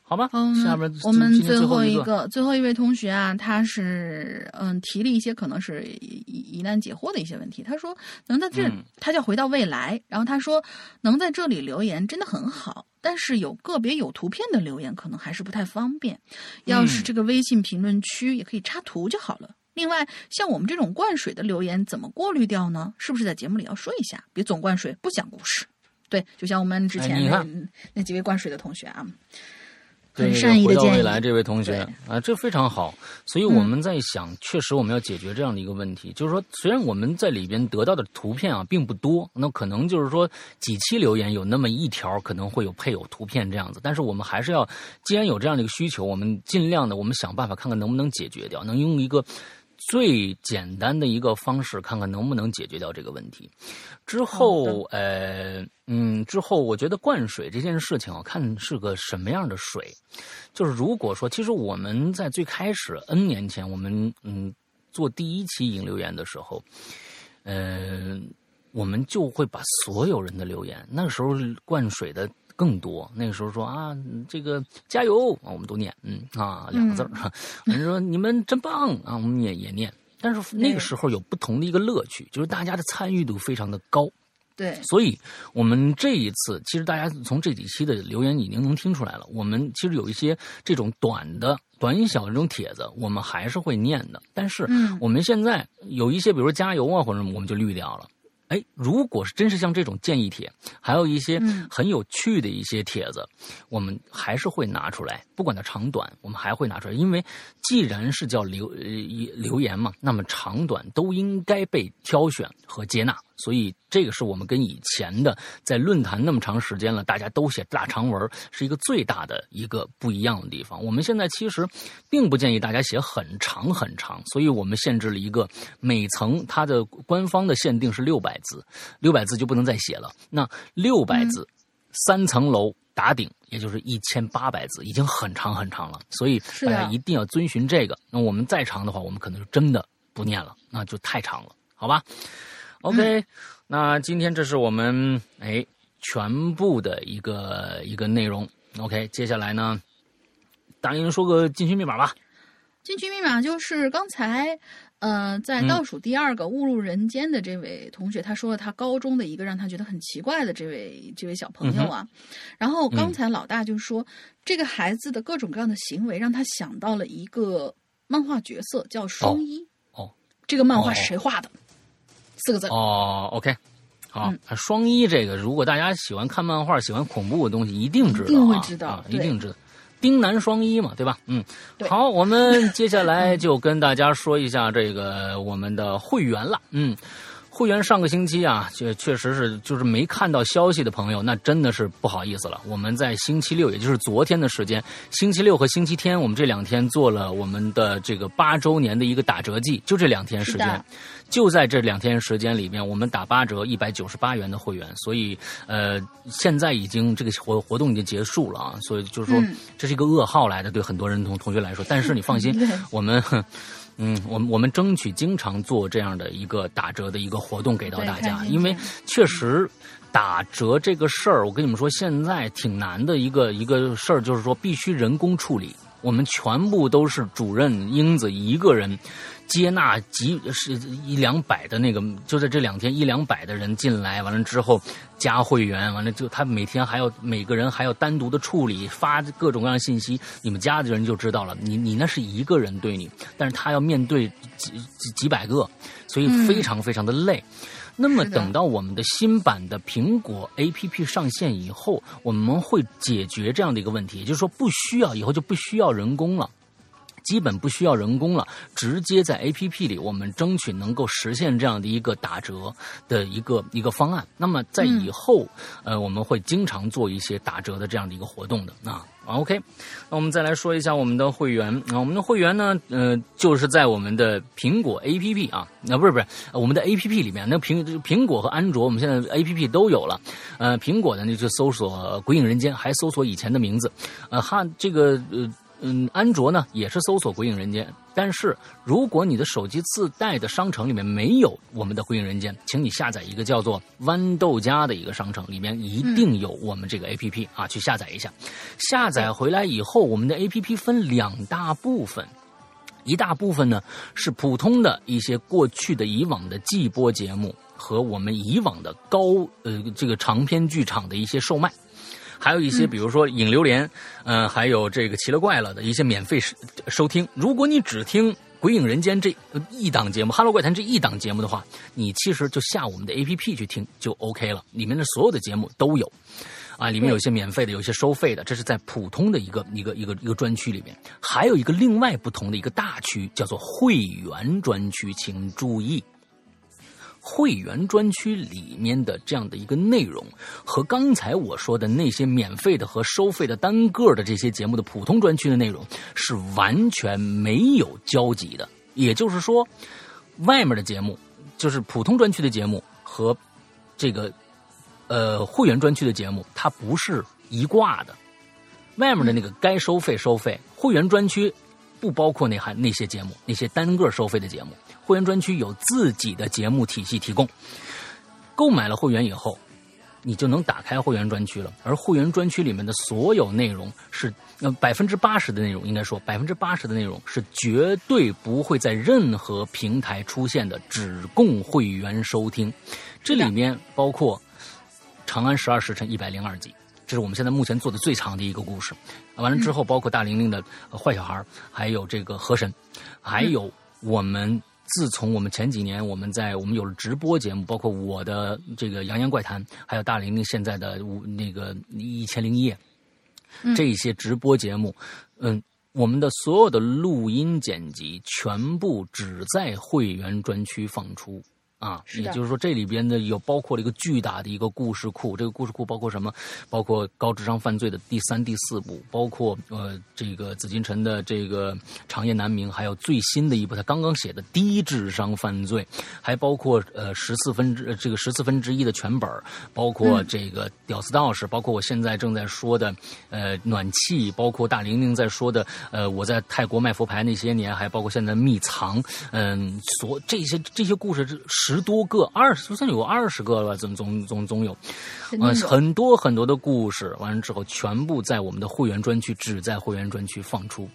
S1: 好吧，
S2: 下
S1: 边
S2: 我们最
S1: 后
S2: 一个最后一位同学啊，他是嗯提了一些可能是疑疑难解惑的一些问题。他说能在这，他叫回到未来，然后他说能在这里留言真的很好，但是有个别有图片的留言可能还是不太方便。要是这个微信评论区也可以插图就好了。另外，像我们这种灌水的留言怎么过滤掉呢？是不是在节目里要说一下？别总灌水不讲故事。对，就像我们之前那那几位灌水的同学啊。很善意的
S1: 建议。回到未来，这位同学啊，这非常好。所以我们在想，确实我们要解决这样的一个问题，就是说，虽然我们在里边得到的图片啊并不多，那可能就是说几期留言有那么一条可能会有配有图片这样子，但是我们还是要，既然有这样的一个需求，我们尽量的，我们想办法看看能不能解决掉，能用一个。最简单的一个方式，看看能不能解决掉这个问题。之后，呃，嗯，之后我觉得灌水这件事情我，看是个什么样的水。就是如果说，其实我们在最开始 N 年前，我们嗯做第一期引留言的时候，嗯，我们就会把所有人的留言，那个时候灌水的。更多那个时候说啊，这个加油啊，我们都念，嗯啊两个字儿，人说你们真棒啊，我们也也念。但是那个时候有不同的一个乐趣，就是大家的参与度非常的高。
S2: 对，
S1: 所以我们这一次其实大家从这几期的留言已经能听出来了，我们其实有一些这种短的、短小的这种帖子，我们还是会念的。但是我们现在有一些，比如说加油啊或者什么，我们就滤掉了。哎，如果是真是像这种建议帖，还有一些很有趣的一些帖子，我们还是会拿出来，不管它长短，我们还会拿出来，因为既然是叫留呃留言嘛，那么长短都应该被挑选和接纳。所以，这个是我们跟以前的在论坛那么长时间了，大家都写大长文，是一个最大的一个不一样的地方。我们现在其实并不建议大家写很长很长，所以我们限制了一个每层它的官方的限定是六百字，六百字就不能再写了。那六百字，三层楼打顶，也就是一千八百字，已经很长很长了。所以大家一定要遵循这个。那我们再长的话，我们可能就真的不念了，那就太长了，好吧？OK，那今天这是我们哎全部的一个一个内容。OK，接下来呢，大英说个进群密码吧。
S2: 进群密码就是刚才呃在倒数第二个误入人间的这位同学，他说了他高中的一个让他觉得很奇怪的这位这位小朋友啊。然后刚才老大就说这个孩子的各种各样的行为让他想到了一个漫画角色叫双一。
S1: 哦，
S2: 这个漫画是谁画的？四个字
S1: 哦，OK，好，双一这个，如果大家喜欢看漫画、喜欢恐怖的东西，一定知道，
S2: 一定会知道，
S1: 一定知道，丁南双一嘛，对吧？嗯，好，我们 接下来就跟大家说一下这个我们的会员了，嗯。会员上个星期啊，确确实是就是没看到消息的朋友，那真的是不好意思了。我们在星期六，也就是昨天的时间，星期六和星期天，我们这两天做了我们的这个八周年的一个打折季，就这两天时间，就在这两天时间里面，我们打八折，一百九十八元的会员。所以，呃，现在已经这个活活动已经结束了啊，所以就是说这是一个噩耗来的，对很多人同同学来说。但是你放心，我们。嗯，我们我们争取经常做这样的一个打折的一个活动给到大家，因为确实打折这个事儿，我跟你们说，现在挺难的一个一个事儿，就是说必须人工处理。我们全部都是主任英子一个人。接纳几是一两百的那个，就在这两天一两百的人进来，完了之后加会员，完了就他每天还要每个人还要单独的处理发各种各样信息，你们家的人就知道了，你你那是一个人对你，但是他要面对几几几百个，所以非常非常的累。那么等到我们的新版的苹果 APP 上线以后，我们会解决这样的一个问题，也就是说不需要以后就不需要人工了。基本不需要人工了，直接在 A P P 里，我们争取能够实现这样的一个打折的一个一个方案。那么在以后，呃，我们会经常做一些打折的这样的一个活动的啊。OK，那我们再来说一下我们的会员啊，我们的会员呢，呃，就是在我们的苹果 A P P 啊，那不是不是我们的 A P P 里面，那苹苹果和安卓，我们现在 A P P 都有了。呃，苹果的那就搜索“鬼影人间”，还搜索以前的名字，呃，哈，这个呃。嗯，安卓呢也是搜索《鬼影人间》，但是如果你的手机自带的商城里面没有我们的《鬼影人间》，请你下载一个叫做豌豆荚的一个商城，里面一定有我们这个 APP 啊，去下载一下。下载回来以后，我们的 APP 分两大部分，一大部分呢是普通的一些过去的以往的季播节目和我们以往的高呃这个长篇剧场的一些售卖。还有一些，比如说《影榴莲》，嗯，还有这个《奇了怪了》的一些免费收收听。如果你只听《鬼影人间》这一档节目，《哈喽怪谈》这一档节目的话，你其实就下我们的 APP 去听就 OK 了。里面的所有的节目都有，啊，里面有些免费的，有些收费的。这是在普通的一个一个一个一个专区里面，还有一个另外不同的一个大区，叫做会员专区，请注意。会员专区里面的这样的一个内容，和刚才我说的那些免费的和收费的单个的这些节目的普通专区的内容是完全没有交集的。也就是说，外面的节目就是普通专区的节目和这个呃会员专区的节目，它不是一挂的。外面的那个该收费收费，会员专区不包括那还那些节目，那些单个收费的节目。会员专区有自己的节目体系提供，购买了会员以后，你就能打开会员专区了。而会员专区里面的所有内容是，呃，百分之八十的内容，应该说百分之八十的内容是绝对不会在任何平台出现的，只供会员收听。这里面包括《长安十二时辰》一百零二集，这是我们现在目前做的最长的一个故事。完了之后，包括大玲玲的《坏小孩》，还有这个《河神》，还有我们。自从我们前几年我们在我们有了直播节目，包括我的这个《洋洋怪谈》，还有大玲玲现在的那个《一千零一夜》，这些直播节目，嗯，我们的所有的录音剪辑全部只在会员专区放出。啊，也就是说，这里边呢有包括了一个巨大的一个故事库。这个故事库包括什么？包括高智商犯罪的第三、第四部，包括呃这个紫禁城的这个长夜难明，还有最新的一部他刚刚写的低智商犯罪，还包括呃十四分之这个十四分之一的全本，包括这个屌丝道士，包括我现在正在说的呃暖气，包括大玲玲在说的呃我在泰国卖佛牌那些年，还包括现在秘藏，嗯，所这些这些故事十。十多个，二十，就算有二十个了吧，总总总总有，嗯，很多很多的故事，完了之后全部在我们的会员专区，只在会员专区放出。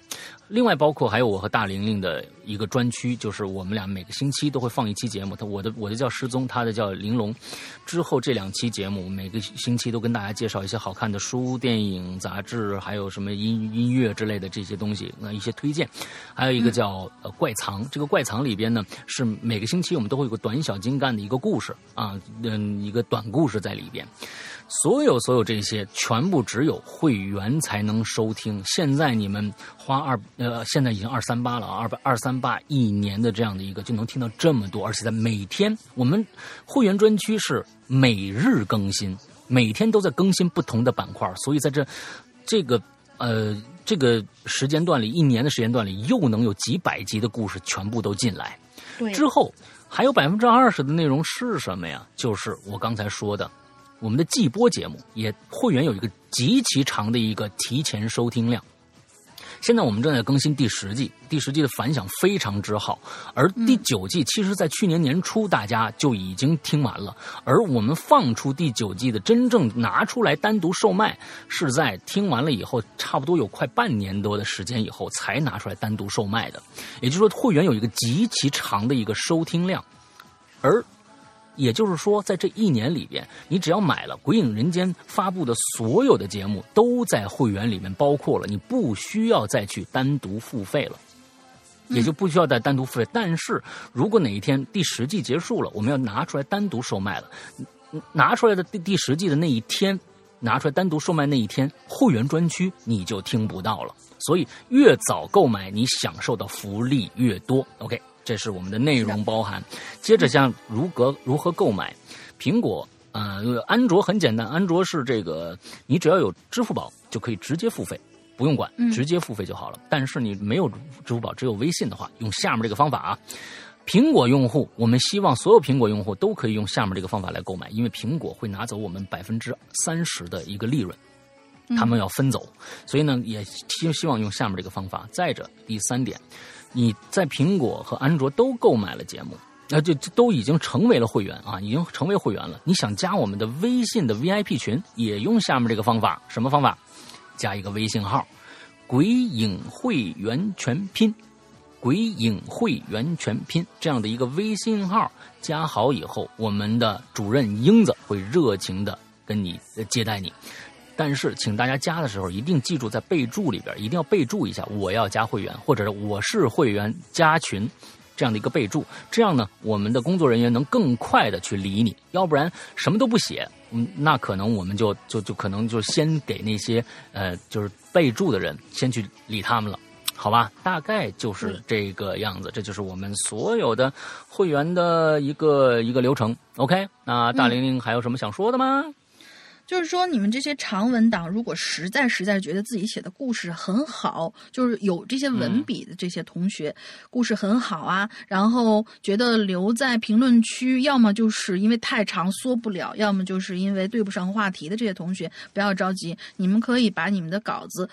S1: 另外，包括还有我和大玲玲的一个专区，就是我们俩每个星期都会放一期节目。他我的我的叫失踪，他的叫玲珑。之后这两期节目，每个星期都跟大家介绍一些好看的书、电影、杂志，还有什么音音乐之类的这些东西，那一些推荐。还有一个叫怪藏，这个怪藏里边呢，是每个星期我们都会有个短小精干的一个故事啊，嗯，一个短故事在里边。所有所有这些全部只有会员才能收听。现在你们花二呃，现在已经二三八了啊，二百二三八一年的这样的一个就能听到这么多，而且在每天我们会员专区是每日更新，每天都在更新不同的板块，所以在这这个呃这个时间段里，一年的时间段里，又能有几百集的故事全部都进来。
S2: 对，
S1: 之后还有百分之二十的内容是什么呀？就是我刚才说的。我们的季播节目也会员有一个极其长的一个提前收听量，现在我们正在更新第十季，第十季的反响非常之好，而第九季其实，在去年年初大家就已经听完了，而我们放出第九季的真正拿出来单独售卖，是在听完了以后，差不多有快半年多的时间以后才拿出来单独售卖的，也就是说，会员有一个极其长的一个收听量，而。也就是说，在这一年里边，你只要买了《鬼影人间》发布的所有的节目，都在会员里面包括了，你不需要再去单独付费了，也就不需要再单独付费。但是如果哪一天第十季结束了，我们要拿出来单独售卖了，拿出来的第第十季的那一天，拿出来单独售卖那一天，会员专区你就听不到了。所以越早购买，你享受的福利越多。OK。这是我们的内容包含。接着像如何如何购买，苹果呃，安卓很简单，安卓是这个，你只要有支付宝就可以直接付费，不用管，直接付费就好了。但是你没有支付宝，只有微信的话，用下面这个方法啊。苹果用户，我们希望所有苹果用户都可以用下面这个方法来购买，因为苹果会拿走我们百分之三十的一个利润，他们要分走，所以呢，也希希望用下面这个方法。再者，第三点。你在苹果和安卓都购买了节目，那就都已经成为了会员啊，已经成为会员了。你想加我们的微信的 VIP 群，也用下面这个方法，什么方法？加一个微信号“鬼影会员全拼”，“鬼影会员全拼”这样的一个微信号，加好以后，我们的主任英子会热情的跟你接待你。但是，请大家加的时候一定记住，在备注里边一定要备注一下“我要加会员”或者是“我是会员加群”这样的一个备注。这样呢，我们的工作人员能更快的去理你。要不然什么都不写，嗯，那可能我们就就就可能就先给那些呃就是备注的人先去理他们了，好吧？大概就是这个样子。这就是我们所有的会员的一个一个流程。OK，那大玲玲还有什么想说的吗？
S2: 就是说，你们这些长文档，如果实在实在觉得自己写的故事很好，就是有这些文笔的这些同学，故事很好啊，然后觉得留在评论区，要么就是因为太长缩不了，要么就是因为对不上话题的这些同学，不要着急，你们可以把你们的稿子，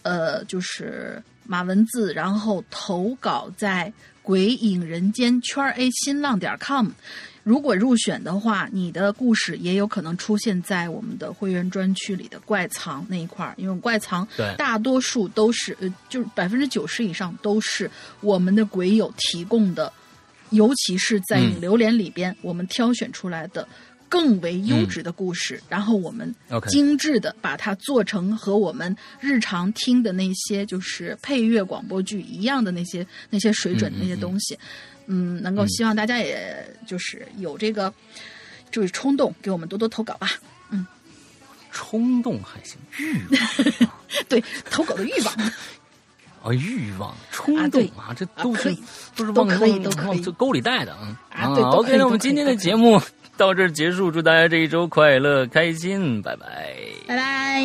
S2: 呃，就是码文字，然后投稿在鬼影人间圈 A 新浪点 com。如果入选的话，你的故事也有可能出现在我们的会员专区里的怪藏那一块儿，因为怪藏大多数都是呃，就是百分之九十以上都是我们的鬼友提供的，尤其是在榴莲里边，我们挑选出来的更为优质的故事，然后我们精致的把它做成和我们日常听的那些就是配乐广播剧一样的那些那些水准那些东西。嗯，能够希望大家也就是有这个就是冲动，给我们多多投稿吧。嗯，
S1: 冲动还行，欲望
S2: 对投稿的欲望
S1: 啊，欲望冲动啊，这都是都是往往往这沟里带的啊。
S2: 啊
S1: ，OK，那我们今天的节目到这儿结束，祝大家这一周快乐开心，拜拜，
S2: 拜拜。